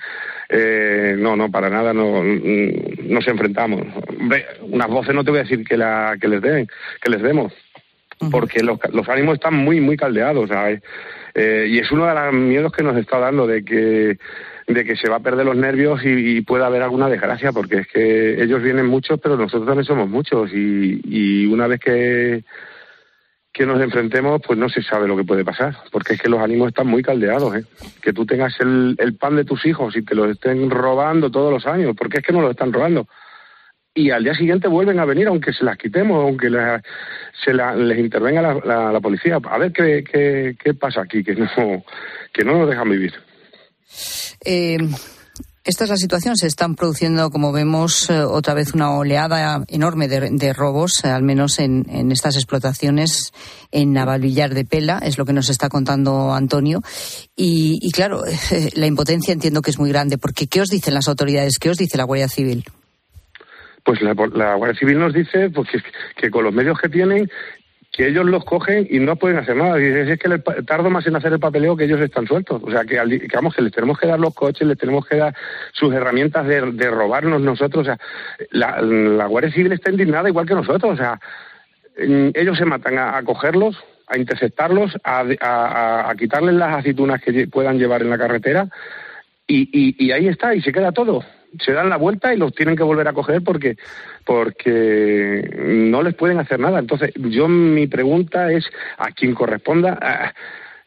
Eh, no, no, para nada, no nos enfrentamos. unas voces no te voy a decir que la que les den, que les demos, porque los, los ánimos están muy, muy caldeados, ¿sabes? Eh, y es uno de los miedos que nos está dando de que de que se va a perder los nervios y, y pueda haber alguna desgracia, porque es que ellos vienen muchos, pero nosotros también somos muchos y, una vez que que nos enfrentemos, pues no se sabe lo que puede pasar, porque es que los ánimos están muy caldeados, ¿eh? Que tú tengas el, el pan de tus hijos y te lo estén robando todos los años, porque es que no lo están robando. Y al día siguiente vuelven a venir, aunque se las quitemos, aunque la- se la- les intervenga la, la- la policía. A ver qué, qué, qué pasa aquí, que no, que no nos dejan vivir. Eh, esta es la situación. Se están produciendo, como vemos, eh, otra vez una oleada enorme de, de robos, eh, al menos en, estas explotaciones en Navalvillar de Pela, es lo que nos está contando Antonio. Y, claro, <laughs> la impotencia entiendo que es muy grande, porque ¿qué os dicen las autoridades? ¿Qué os dice la Guardia Civil? Pues la, Guardia Civil nos dice pues, que con los medios que tienen, que ellos los cogen y no pueden hacer nada. Dice, es que les tardo más en hacer el papeleo que ellos están sueltos. O sea, que, que, vamos, que les tenemos que dar los coches, les tenemos que dar sus herramientas de, robarnos nosotros. O sea, la, la Guardia Civil está indignada igual que nosotros. O sea, ellos se matan a, cogerlos, a interceptarlos, a, a- quitarles las aceitunas que puedan llevar en la carretera y ahí está, y se queda todo. Se dan la vuelta y los tienen que volver a coger porque, porque no les pueden hacer nada. Entonces, yo mi pregunta es a quien corresponda,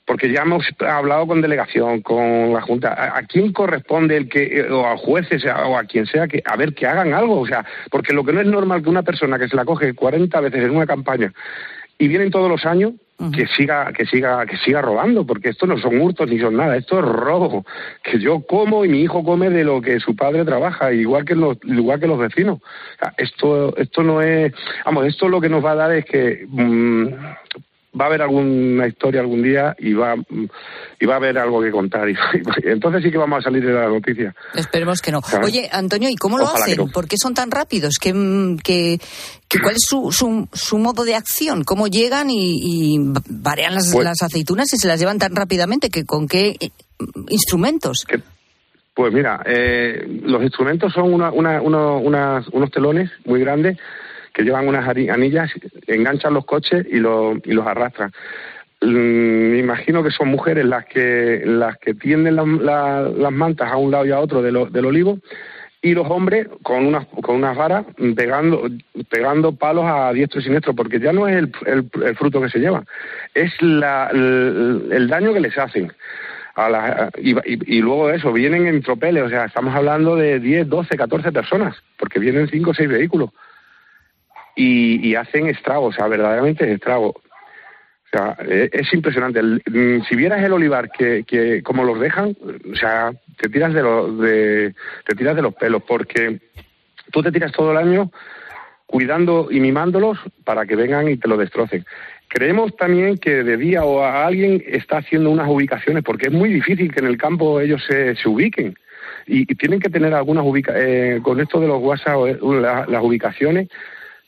porque ya hemos hablado con delegación, con la Junta, ¿a, a quién corresponde el que, o a jueces o a quien sea, que a ver que hagan algo? O sea, porque lo que no es normal que una persona que se la coge 40 veces en una campaña y vienen todos los años que siga que siga que siga robando porque esto no son hurtos ni son nada esto es robo que yo como y mi hijo come de lo que su padre trabaja igual que los igual que los vecinos. O sea, esto esto no es vamos esto lo que nos va a dar es que mm, va a haber alguna historia algún día y va y va a haber algo que contar <laughs> y, entonces sí que vamos a salir de la noticia Esperemos que no. Oye, Antonio, ¿y cómo lo Ojalá hacen? no. ¿Por qué son tan rápidos? ¿Qué, qué- qué- ¿Cuál es su, su, su modo de acción? ¿Cómo llegan y, y varean las, Pues- las aceitunas y se las llevan tan rápidamente? que ¿Con qué eh, instrumentos? Pues mira, eh, los instrumentos son una- una- uno- unas- unos telones muy grandes que llevan unas anillas, enganchan los coches y, lo- y los arrastran. Mm, Me imagino que son mujeres las que las que tienden la- la- las mantas a un lado y a otro de lo- del olivo y los hombres con unas con unas varas pegando pegando palos a diestro y siniestro porque ya no es el, el- el fruto que se lleva es la, el, daño que les hacen a la- y luego de eso vienen en tropeles o sea estamos hablando de 10, 12, 14 personas porque vienen 5 o 6 vehículos y, y hacen estrago o sea verdaderamente estrago o sea, e- es impresionante. Mm, si vieras el olivar que, que como los dejan, o sea, te tiras de, los de te tiras de los pelos porque tú te tiras todo el año cuidando y mimándolos para que vengan y te lo destrocen. Creemos también que de día o a alguien está haciendo unas ubicaciones porque es muy difícil que en el campo ellos se, se ubiquen y, tienen que tener algunas ubica eh, con esto de los WhatsApp eh, la- las ubicaciones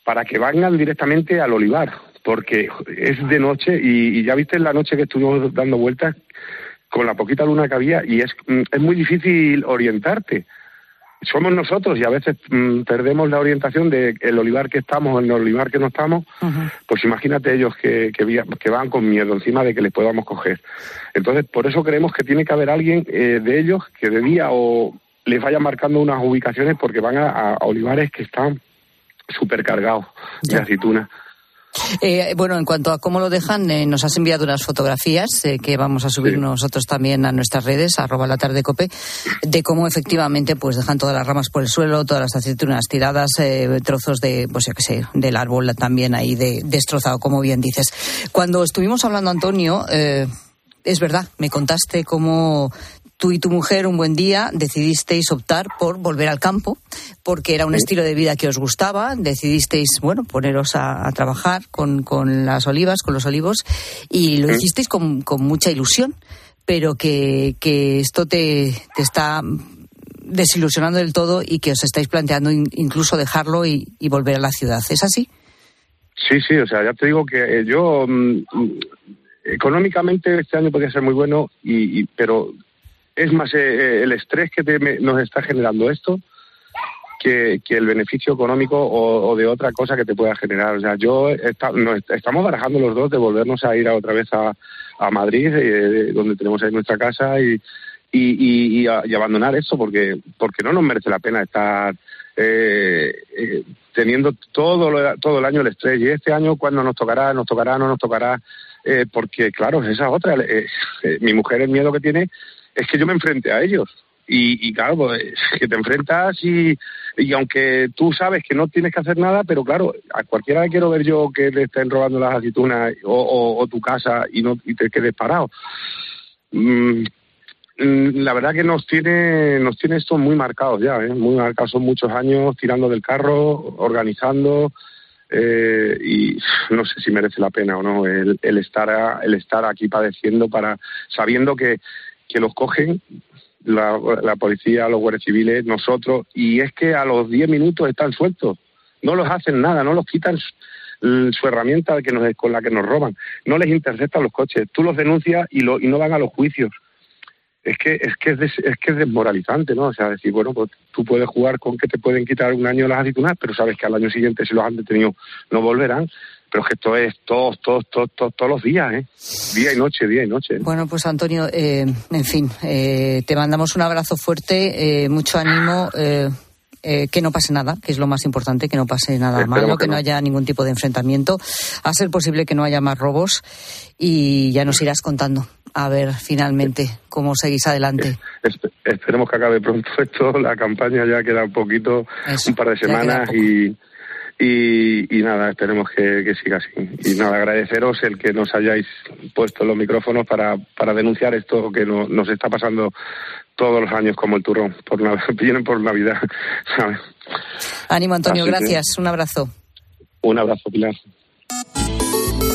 para que vayan directamente al olivar, porque es de noche y, y ya viste la noche que estuvimos dando vueltas con la poquita luna que había y es, mm, es muy difícil orientarte. Somos nosotros y a veces mm, perdemos la orientación de el olivar que estamos, el olivar que no estamos, pues imagínate ellos que, que, via- que van con miedo encima de que les podamos coger. Entonces, por eso creemos que tiene que haber alguien eh, de ellos que de día o les vaya marcando unas ubicaciones porque van a, a olivares que están supercargados de aceituna. Eh, bueno, en cuanto a cómo lo dejan, eh, nos has enviado unas fotografías eh, que vamos a subir nosotros también a nuestras redes, arroba la tarde cope, de cómo efectivamente pues dejan todas las ramas por el suelo, todas las aceitunas tiradas, trozos de, pues yo qué sé, del árbol también ahí de, destrozado, como bien dices. Cuando estuvimos hablando, Antonio, es verdad, me contaste cómo tú y tu mujer un buen día decidisteis optar por volver al campo porque era un estilo de vida que os gustaba, decidisteis, bueno, poneros a, a trabajar con, con las olivas, con los olivos y lo Sí. hicisteis con, con mucha ilusión, pero que, que esto te, te está desilusionando del todo y que os estáis planteando in- incluso dejarlo y, y volver a la ciudad. ¿Es así? Sí, sí, o sea, ya te digo que eh, yo mm, mm, económicamente este año podría ser muy bueno, y, y- pero es más eh, eh, el estrés que te- me- nos está generando esto que, el beneficio económico o, de otra cosa que te pueda generar. O sea, yo estamos barajando los dos de volvernos a ir a otra vez a, a Madrid, eh, donde tenemos ahí nuestra casa y, y, abandonar eso porque porque no nos merece la pena estar eh, eh, teniendo todo todo el año el estrés. Y este año cuando nos tocará nos tocará no nos tocará porque claro esa otra mi mujer el miedo que tiene es que yo me enfrente a ellos y, claro, pues, que te enfrentas y, y aunque tú sabes que no tienes que hacer nada, pero claro, a cualquiera le quiero ver yo que le estén robando las aceitunas o, tu casa y no y te quedes parado. Mm, mm, la verdad que nos tiene nos tiene esto muy marcados ya, ¿eh? muy marcados, son muchos años tirando del carro, organizando eh, y no sé si merece la pena o no el, el estar el estar aquí padeciendo para sabiendo que que los cogen la, la policía, los guardias civiles, nosotros, y es que a los 10 minutos están sueltos. No los hacen nada, no los quitan su, herramienta que con la que nos roban. No les interceptan los coches. Tú los denuncias y, lo, y no van a los juicios. Es que es que es, es que es desmoralizante, ¿no? O sea, decir, bueno, pues tú puedes jugar con que te pueden quitar un año las aceitunas, pero sabes que al año siguiente, si los han detenido, no volverán pero es que esto es todos, todos, todos, todos, los días, ¿eh? Día y noche, día y noche. Bueno, pues Antonio, eh, en fin, eh, te mandamos un abrazo fuerte, eh, mucho ánimo. que no pase nada, que es lo más importante, que no pase nada malo, que, no. haya ningún tipo de enfrentamiento, a ser posible que no haya más robos y ya nos irás contando a ver finalmente cómo seguís adelante. esperemos que acabe pronto <laughs> esto, la campaña ya queda un poquito, un par de semanas y y, nada, esperemos que, siga así. Y nada, agradeceros el que nos hayáis puesto los micrófonos para, para denunciar esto que nos está pasando todos los años como el turrón. Por, <laughs> vienen por Navidad, <laughs> Ánimo, Antonio, gracias. Un abrazo. Un abrazo, Pilar.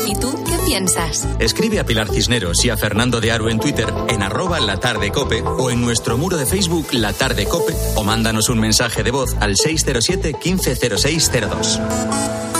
¿Y tú piensas? Escribe a Pilar Cisneros y a Fernando de Aro en Twitter en arroba la tarde cope o en nuestro muro de Facebook La Tarde Cope o mándanos un mensaje de voz al 607 150602.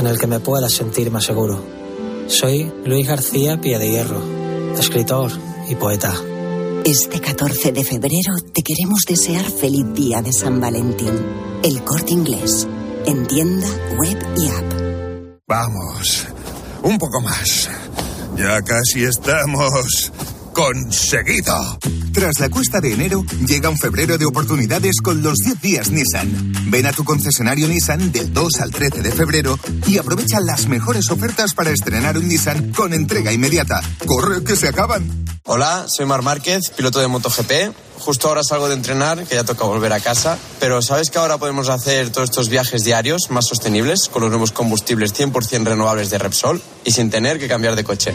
en el que me pueda sentir más seguro. Soy Luis García Pie de Hierro, escritor y poeta. Este 14 de febrero te queremos desear feliz día de San Valentín. El corte inglés, en tienda, web y app. Vamos, un poco más. Ya casi estamos conseguido. Tras la cuesta de enero, llega un febrero de oportunidades con los 10 días Nissan. Ven a tu concesionario Nissan del 2 al 13 de febrero y aprovecha las mejores ofertas para estrenar un Nissan con entrega inmediata. ¡Corre que se acaban! Hola, soy Mar Márquez, piloto de MotoGP. Justo ahora salgo de entrenar, que ya toca volver a casa. Pero ¿sabes que ahora podemos hacer todos estos viajes diarios más sostenibles con los nuevos combustibles 100% renovables de Repsol y sin tener que cambiar de coche?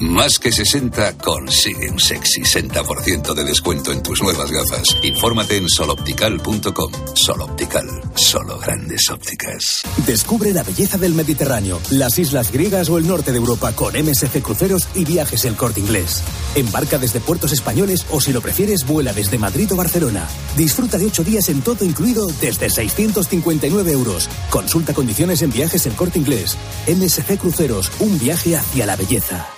Más que 60 consigue un sexy 60% de descuento en tus nuevas gafas. Infórmate en soloptical.com. Soloptical, solo grandes ópticas. Descubre la belleza del Mediterráneo, las islas griegas o el norte de Europa con MSC Cruceros y Viajes El Corte Inglés. Embarca desde puertos españoles o si lo prefieres vuela desde Madrid o Barcelona. Disfruta de 8 días en todo incluido desde 659 euros. Consulta condiciones en Viajes El Corte Inglés. MSC Cruceros, un viaje hacia la belleza.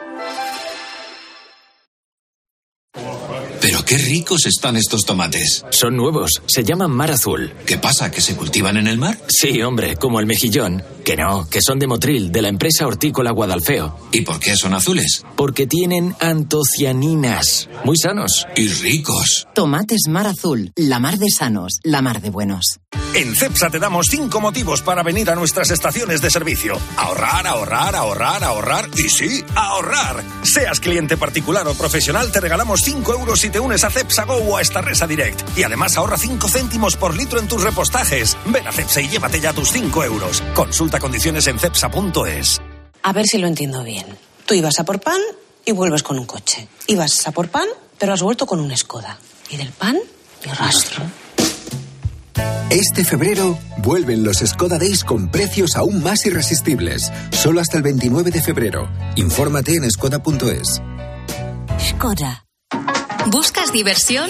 Qué ricos están estos tomates. Son nuevos, se llaman mar azul. ¿Qué pasa? ¿Que se cultivan en el mar? Sí, hombre, como el mejillón. Que no, que son de Motril, de la empresa hortícola Guadalfeo. ¿Y por qué son azules? Porque tienen antocianinas. Muy sanos. Y ricos. Tomates mar azul, la mar de sanos, la mar de buenos. En CEPSA te damos cinco motivos para venir a nuestras estaciones de servicio. Ahorrar, ahorrar, ahorrar, ahorrar y sí, ahorrar. Seas cliente particular o profesional, te regalamos 5 euros si te unes a CEPSA Go o a esta Resa Direct. Y además ahorra 5 céntimos por litro en tus repostajes. Ven a CEPSA y llévate ya tus 5 euros. Consulta condiciones en CEPSA.es. A ver si lo entiendo bien. Tú ibas a por pan y vuelves con un coche. Ibas a por pan, pero has vuelto con un Skoda. Y del pan, ni rastro. Este febrero vuelven los Skoda Days con precios aún más irresistibles. Solo hasta el 29 de febrero. Infórmate en skoda.es. Skoda. ¿Buscas diversión?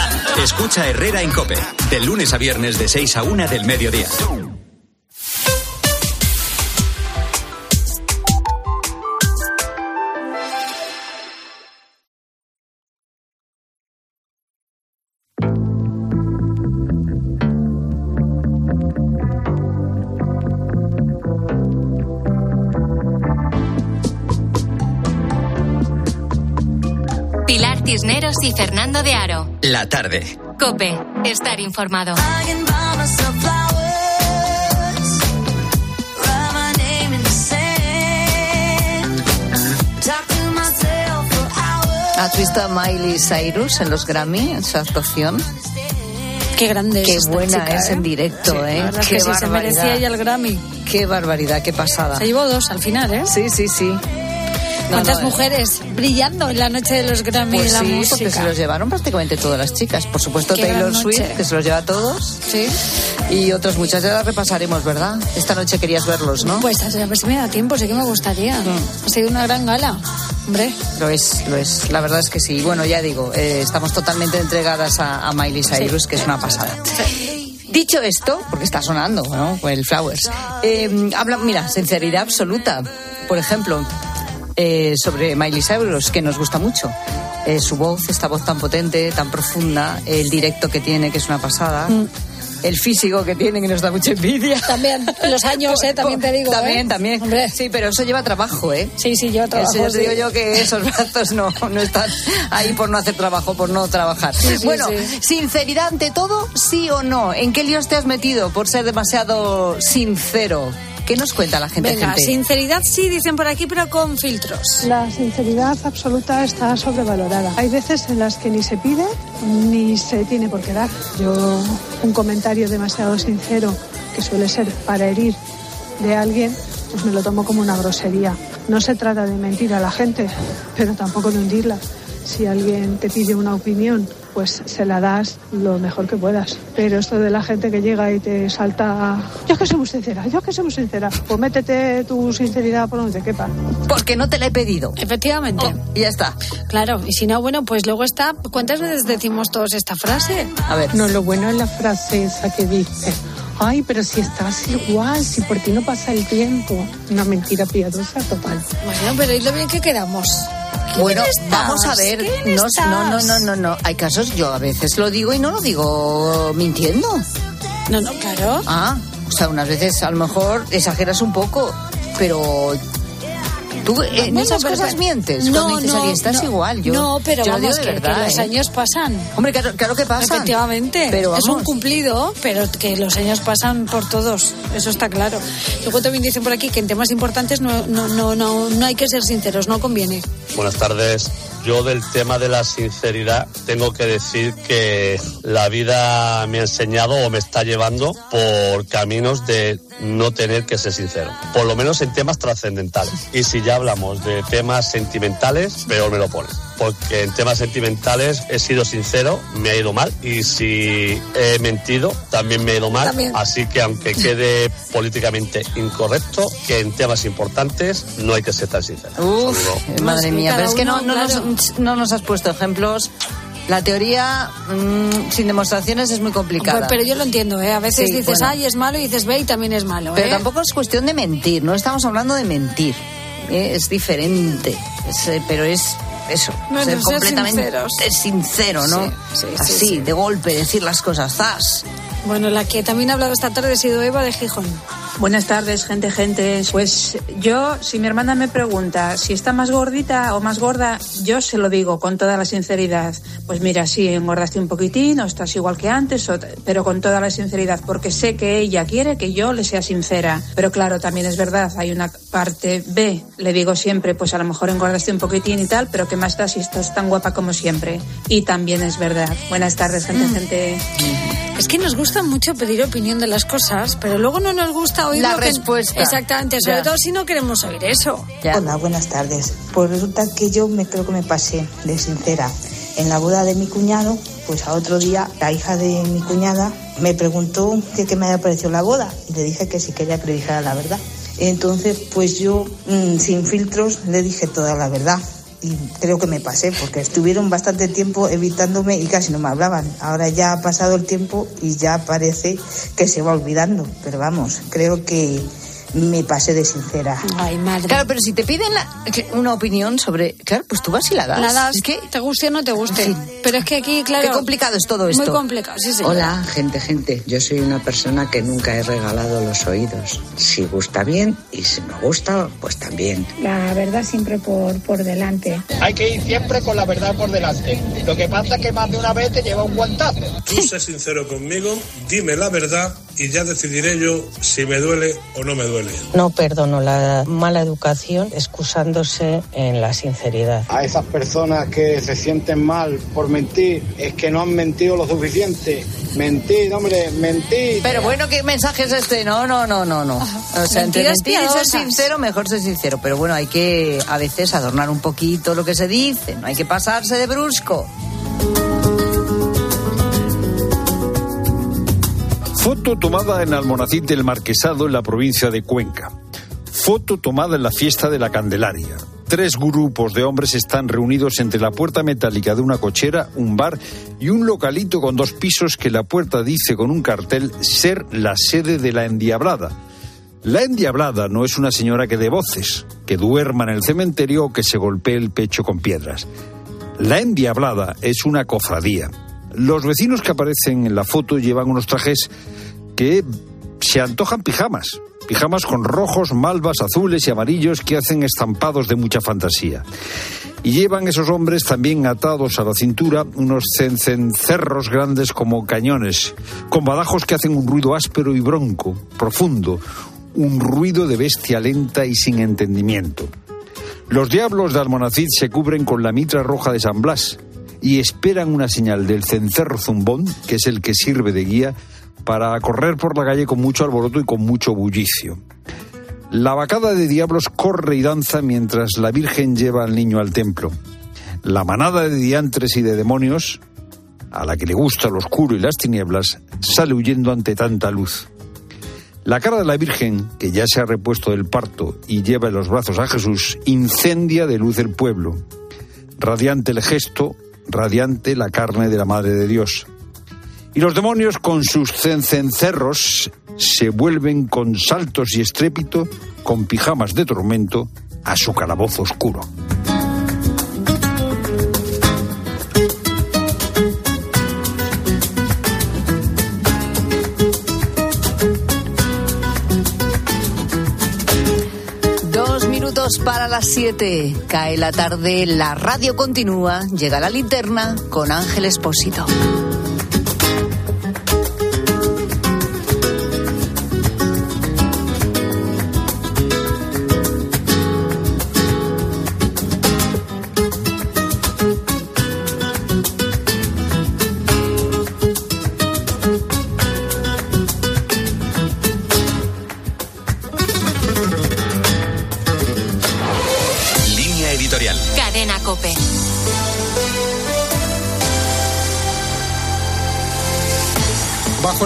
Escucha Herrera en Cope, de lunes a viernes de 6 a 1 del mediodía. Cisneros y Fernando de Aro. La tarde. Cope, estar informado. ¿Has visto a Miley Cyrus en los Grammy, en su actuación? Qué grande Qué es buena chica, es ¿eh? en directo, Sí, ¿eh? Qué que sí, se barbaridad. merecía ella el Grammy. Qué barbaridad, qué pasada. Se llevó dos al final, ¿eh? Sí, sí, sí. ¿Cuántas no, mujeres brillando en la noche de los Grammy Pues de la sí, música? porque se los llevaron prácticamente todas las chicas. Por supuesto, Qué Taylor Swift, que se los lleva a todos. Sí. Y otras muchas. Ya las repasaremos, ¿verdad? Esta noche querías verlos, ¿no? Pues a ver si me da tiempo, sí que me gustaría. Ha sido una gran gala. Hombre. Lo es, lo es. La verdad es que sí. Bueno, ya digo, eh, estamos totalmente entregadas a, a Miley Cyrus, que es una pasada. Dicho esto, porque está sonando, ¿no? El Flowers. eh, habla, mira, sinceridad absoluta. Por ejemplo, eh, sobre Miley Cyrus, que nos gusta mucho. Eh, su voz, esta voz tan potente, tan profunda, el directo que tiene, que es una pasada. El físico que tiene, que nos da mucha envidia. También, los años, <laughs> ¿eh? También te digo, También, ¿eh? también. Sí, pero eso lleva trabajo, ¿eh? Sí, sí, lleva trabajo. Eso sí. digo yo que esos brazos no, no están ahí por no hacer trabajo, por no trabajar. Sí, sí, bueno, sinceridad ante todo, sí o no. ¿En qué líos te has metido por ser demasiado sincero? ¿Qué nos cuenta la gente? Venga, gente? sinceridad sí, dicen por aquí, pero con filtros. La sinceridad absoluta está sobrevalorada. Hay veces en las que ni se pide ni se tiene por qué dar. Yo, un comentario demasiado sincero, que suele ser para herir de alguien, pues me lo tomo como una grosería. No se trata de mentir a la gente, pero tampoco de hundirla. Si alguien te pide una opinión, pues se la das lo mejor que puedas. Pero esto de la gente que llega y te salta, yo es que soy muy sincera, yo es que soy muy sincera, pues métete tu sinceridad por donde quepa. Porque no te la he pedido. Efectivamente. y ya está. Claro, y si no, bueno, pues luego está. ¿Cuántas veces decimos todos esta frase? A ver. No, lo bueno es la frase esa que dice, ay, pero si estás igual, si por ti no pasa el tiempo. Una mentira piadosa total. Bueno, pero ¿y lo bien que quedamos? Bueno, vamos a ver. ¿Quién No, no, no, no, no, no. Hay casos, yo a veces lo digo y no lo digo mintiendo. No, no, claro. Ah, o sea, unas veces a lo mejor exageras un poco, pero tú eh, en esas cosas pero- mientes. No, cuando dices, no, "Oye, estás no. igual. Yo, no, pero yo digo vamos, que, verdad, que los ¿eh? años pasan. Hombre, claro, claro que pasan. Efectivamente. Pero es un cumplido, pero que los años pasan por todos. Eso está claro. Luego también dicen por aquí que en temas importantes no, no, no, no, no hay que ser sinceros, no conviene. Buenas tardes. Yo del tema de la sinceridad tengo que decir que la vida me ha enseñado o me está llevando por caminos de no tener que ser sincero. Por lo menos en temas trascendentales. Y si ya hablamos de temas sentimentales, peor me lo pones. Porque en temas sentimentales he sido sincero, me ha ido mal y si he mentido también me ha ido mal. También. Así que aunque <laughs> quede políticamente incorrecto, que en temas importantes no hay que ser tan sincero. Uf, madre mía, pero es que no, uno, no, claro. nos, no nos has puesto ejemplos. La teoría mm, sin demostraciones es muy complicada. Pero yo lo entiendo, ¿eh? A veces Sí, dices, bueno. ay, es malo, y dices, ve, y también es malo, Pero ¿eh? tampoco es cuestión de mentir, no estamos hablando de mentir. ¿eh? Es diferente, es, eh, pero es eso, ser completamente sinceros. sincero, ¿no? Sí, sí, sí, Así, sí. de golpe, decir las cosas, ¡zas! Bueno, la que también ha hablado esta tarde ha sido Eva de Gijón. Buenas tardes, gente, gente. Pues yo, si mi hermana me pregunta si está más gordita o más gorda, yo se lo digo con toda la sinceridad. Pues mira, sí, engordaste un poquitín o estás igual que antes, o- pero con toda la sinceridad, porque sé que ella quiere que yo le sea sincera. Pero claro, también es verdad, hay una parte B. Le digo siempre, pues a lo mejor engordaste un poquitín y tal, pero que más da si estás tan guapa como siempre. Y también es verdad. Buenas tardes, gente, gente. Es que nos gusta mucho pedir opinión de las cosas, pero luego no nos gusta oír La lo que- respuesta. Exactamente, sobre Ya. todo si no queremos oír eso. Hola, buenas tardes. Pues resulta que yo me creo que me pasé de sincera. En la boda de mi cuñado, pues a otro día, la hija de mi cuñada me preguntó que qué me había parecido la boda y le dije que sí quería que le dijera la verdad. Entonces, pues yo, mm, sin filtros, le dije toda la verdad. Y creo que me pasé, porque estuvieron bastante tiempo evitándome y casi no me hablaban. Ahora ya ha pasado el tiempo y ya parece que se va olvidando. Pero vamos, creo que me pasé de sincera. Ay, madre. Claro, pero si te piden la- una opinión sobre... Claro, pues tú vas y la das. La das, Es que te guste o no te guste. Pero es que aquí, claro. Qué complicado es todo esto. Muy complicado, sí, sí. Hola, gente, gente. Yo soy una persona que nunca he regalado los oídos. Si gusta bien y si no gusta, pues también. La verdad siempre por, por delante. Hay que ir siempre con la verdad por delante. Lo que pasa es que más de una vez te lleva un guantazo. Tú sé sincero conmigo, dime la verdad y ya decidiré yo si me duele o no me duele. No perdono la mala educación excusándose en la sinceridad. A esas personas que se sienten mal por mentir, es que no han mentido lo suficiente. Mentir, hombre, mentir. Pero bueno, ¿qué mensaje es este? No, no, no, no, no. O sea, entre mentir y ser sincero, mejor ser sincero. Pero bueno, hay que a veces adornar un poquito lo que se dice. No hay que pasarse de brusco. Foto tomada en Almonacid del Marquesado, en la provincia de Cuenca. Foto tomada en la fiesta de la Candelaria. Tres grupos de hombres están reunidos entre la puerta metálica de una cochera, un bar y un localito con dos pisos que la puerta dice con un cartel ser la sede de la endiablada. La endiablada no es una señora que dé voces, que duerma en el cementerio o que se golpee el pecho con piedras. La endiablada es una cofradía. Los vecinos que aparecen en la foto llevan unos trajes que se antojan pijamas. Pijamas con rojos, malvas, azules y amarillos que hacen estampados de mucha fantasía. Y llevan esos hombres también atados a la cintura unos cencerros grandes como cañones, con badajos que hacen un ruido áspero y bronco, profundo, un ruido de bestia lenta y sin entendimiento. Los diablos de Almonacid se cubren con la mitra roja de San Blas y esperan una señal del cencerro zumbón, que es el que sirve de guía, para correr por la calle con mucho alboroto y con mucho bullicio. La vacada de diablos corre y danza mientras la Virgen lleva al niño al templo. La manada de diantres y de demonios, a la que le gusta lo oscuro y las tinieblas, sale huyendo ante tanta luz. La cara de la Virgen, que ya se ha repuesto del parto y lleva en los brazos a Jesús, incendia de luz el pueblo. Radiante el gesto, radiante la carne de la Madre de Dios. Y los demonios con sus cencerros se vuelven con saltos y estrépito, con pijamas de tormento, a su calabozo oscuro. Para las siete. Cae la tarde, la radio continúa, llega la linterna con Ángel Espósito.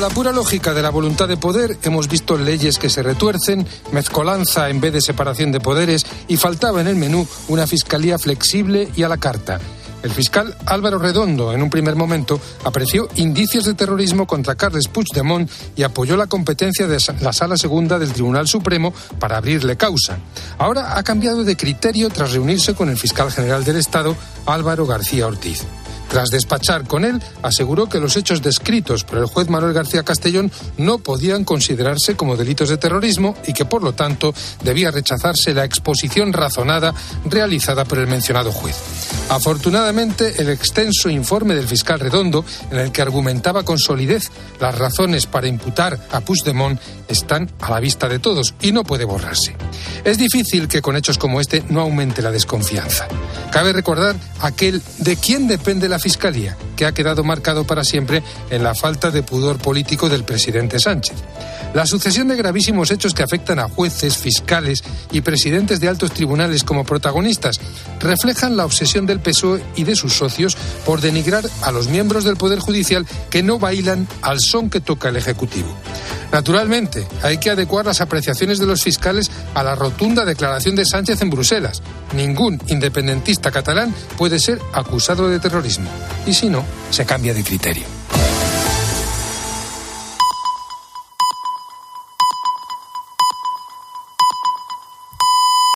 La pura lógica de la voluntad de poder, hemos visto leyes que se retuercen, mezcolanza en vez de separación de poderes y faltaba en el menú una fiscalía flexible y a la carta. El fiscal Álvaro Redondo, en un primer momento, apreció indicios de terrorismo contra Carles Puigdemont y apoyó la competencia de la Sala Segunda del Tribunal Supremo para abrirle causa. Ahora ha cambiado de criterio tras reunirse con el fiscal general del Estado, Álvaro García Ortiz. Tras despachar con él, aseguró que los hechos descritos por el juez Manuel García Castellón no podían considerarse como delitos de terrorismo y que, por lo tanto, debía rechazarse la exposición razonada realizada por el mencionado juez. Afortunadamente, el extenso informe del fiscal Redondo, en el que argumentaba con solidez las razones para imputar a Puigdemont, están a la vista de todos y no puede borrarse. Es difícil que con hechos como este no aumente la desconfianza. Cabe recordar aquel de quién depende Fiscalía, que ha quedado marcado para siempre en la falta de pudor político del presidente Sánchez. La sucesión de gravísimos hechos que afectan a jueces, fiscales y presidentes de altos tribunales como protagonistas reflejan la obsesión del PSOE y de sus socios por denigrar a los miembros del Poder Judicial que no bailan al son que toca el Ejecutivo. Naturalmente, hay que adecuar las apreciaciones de los fiscales a la rotunda declaración de Sánchez en Bruselas. Ningún independentista catalán puede ser acusado de terrorismo. Y si no, se cambia de criterio.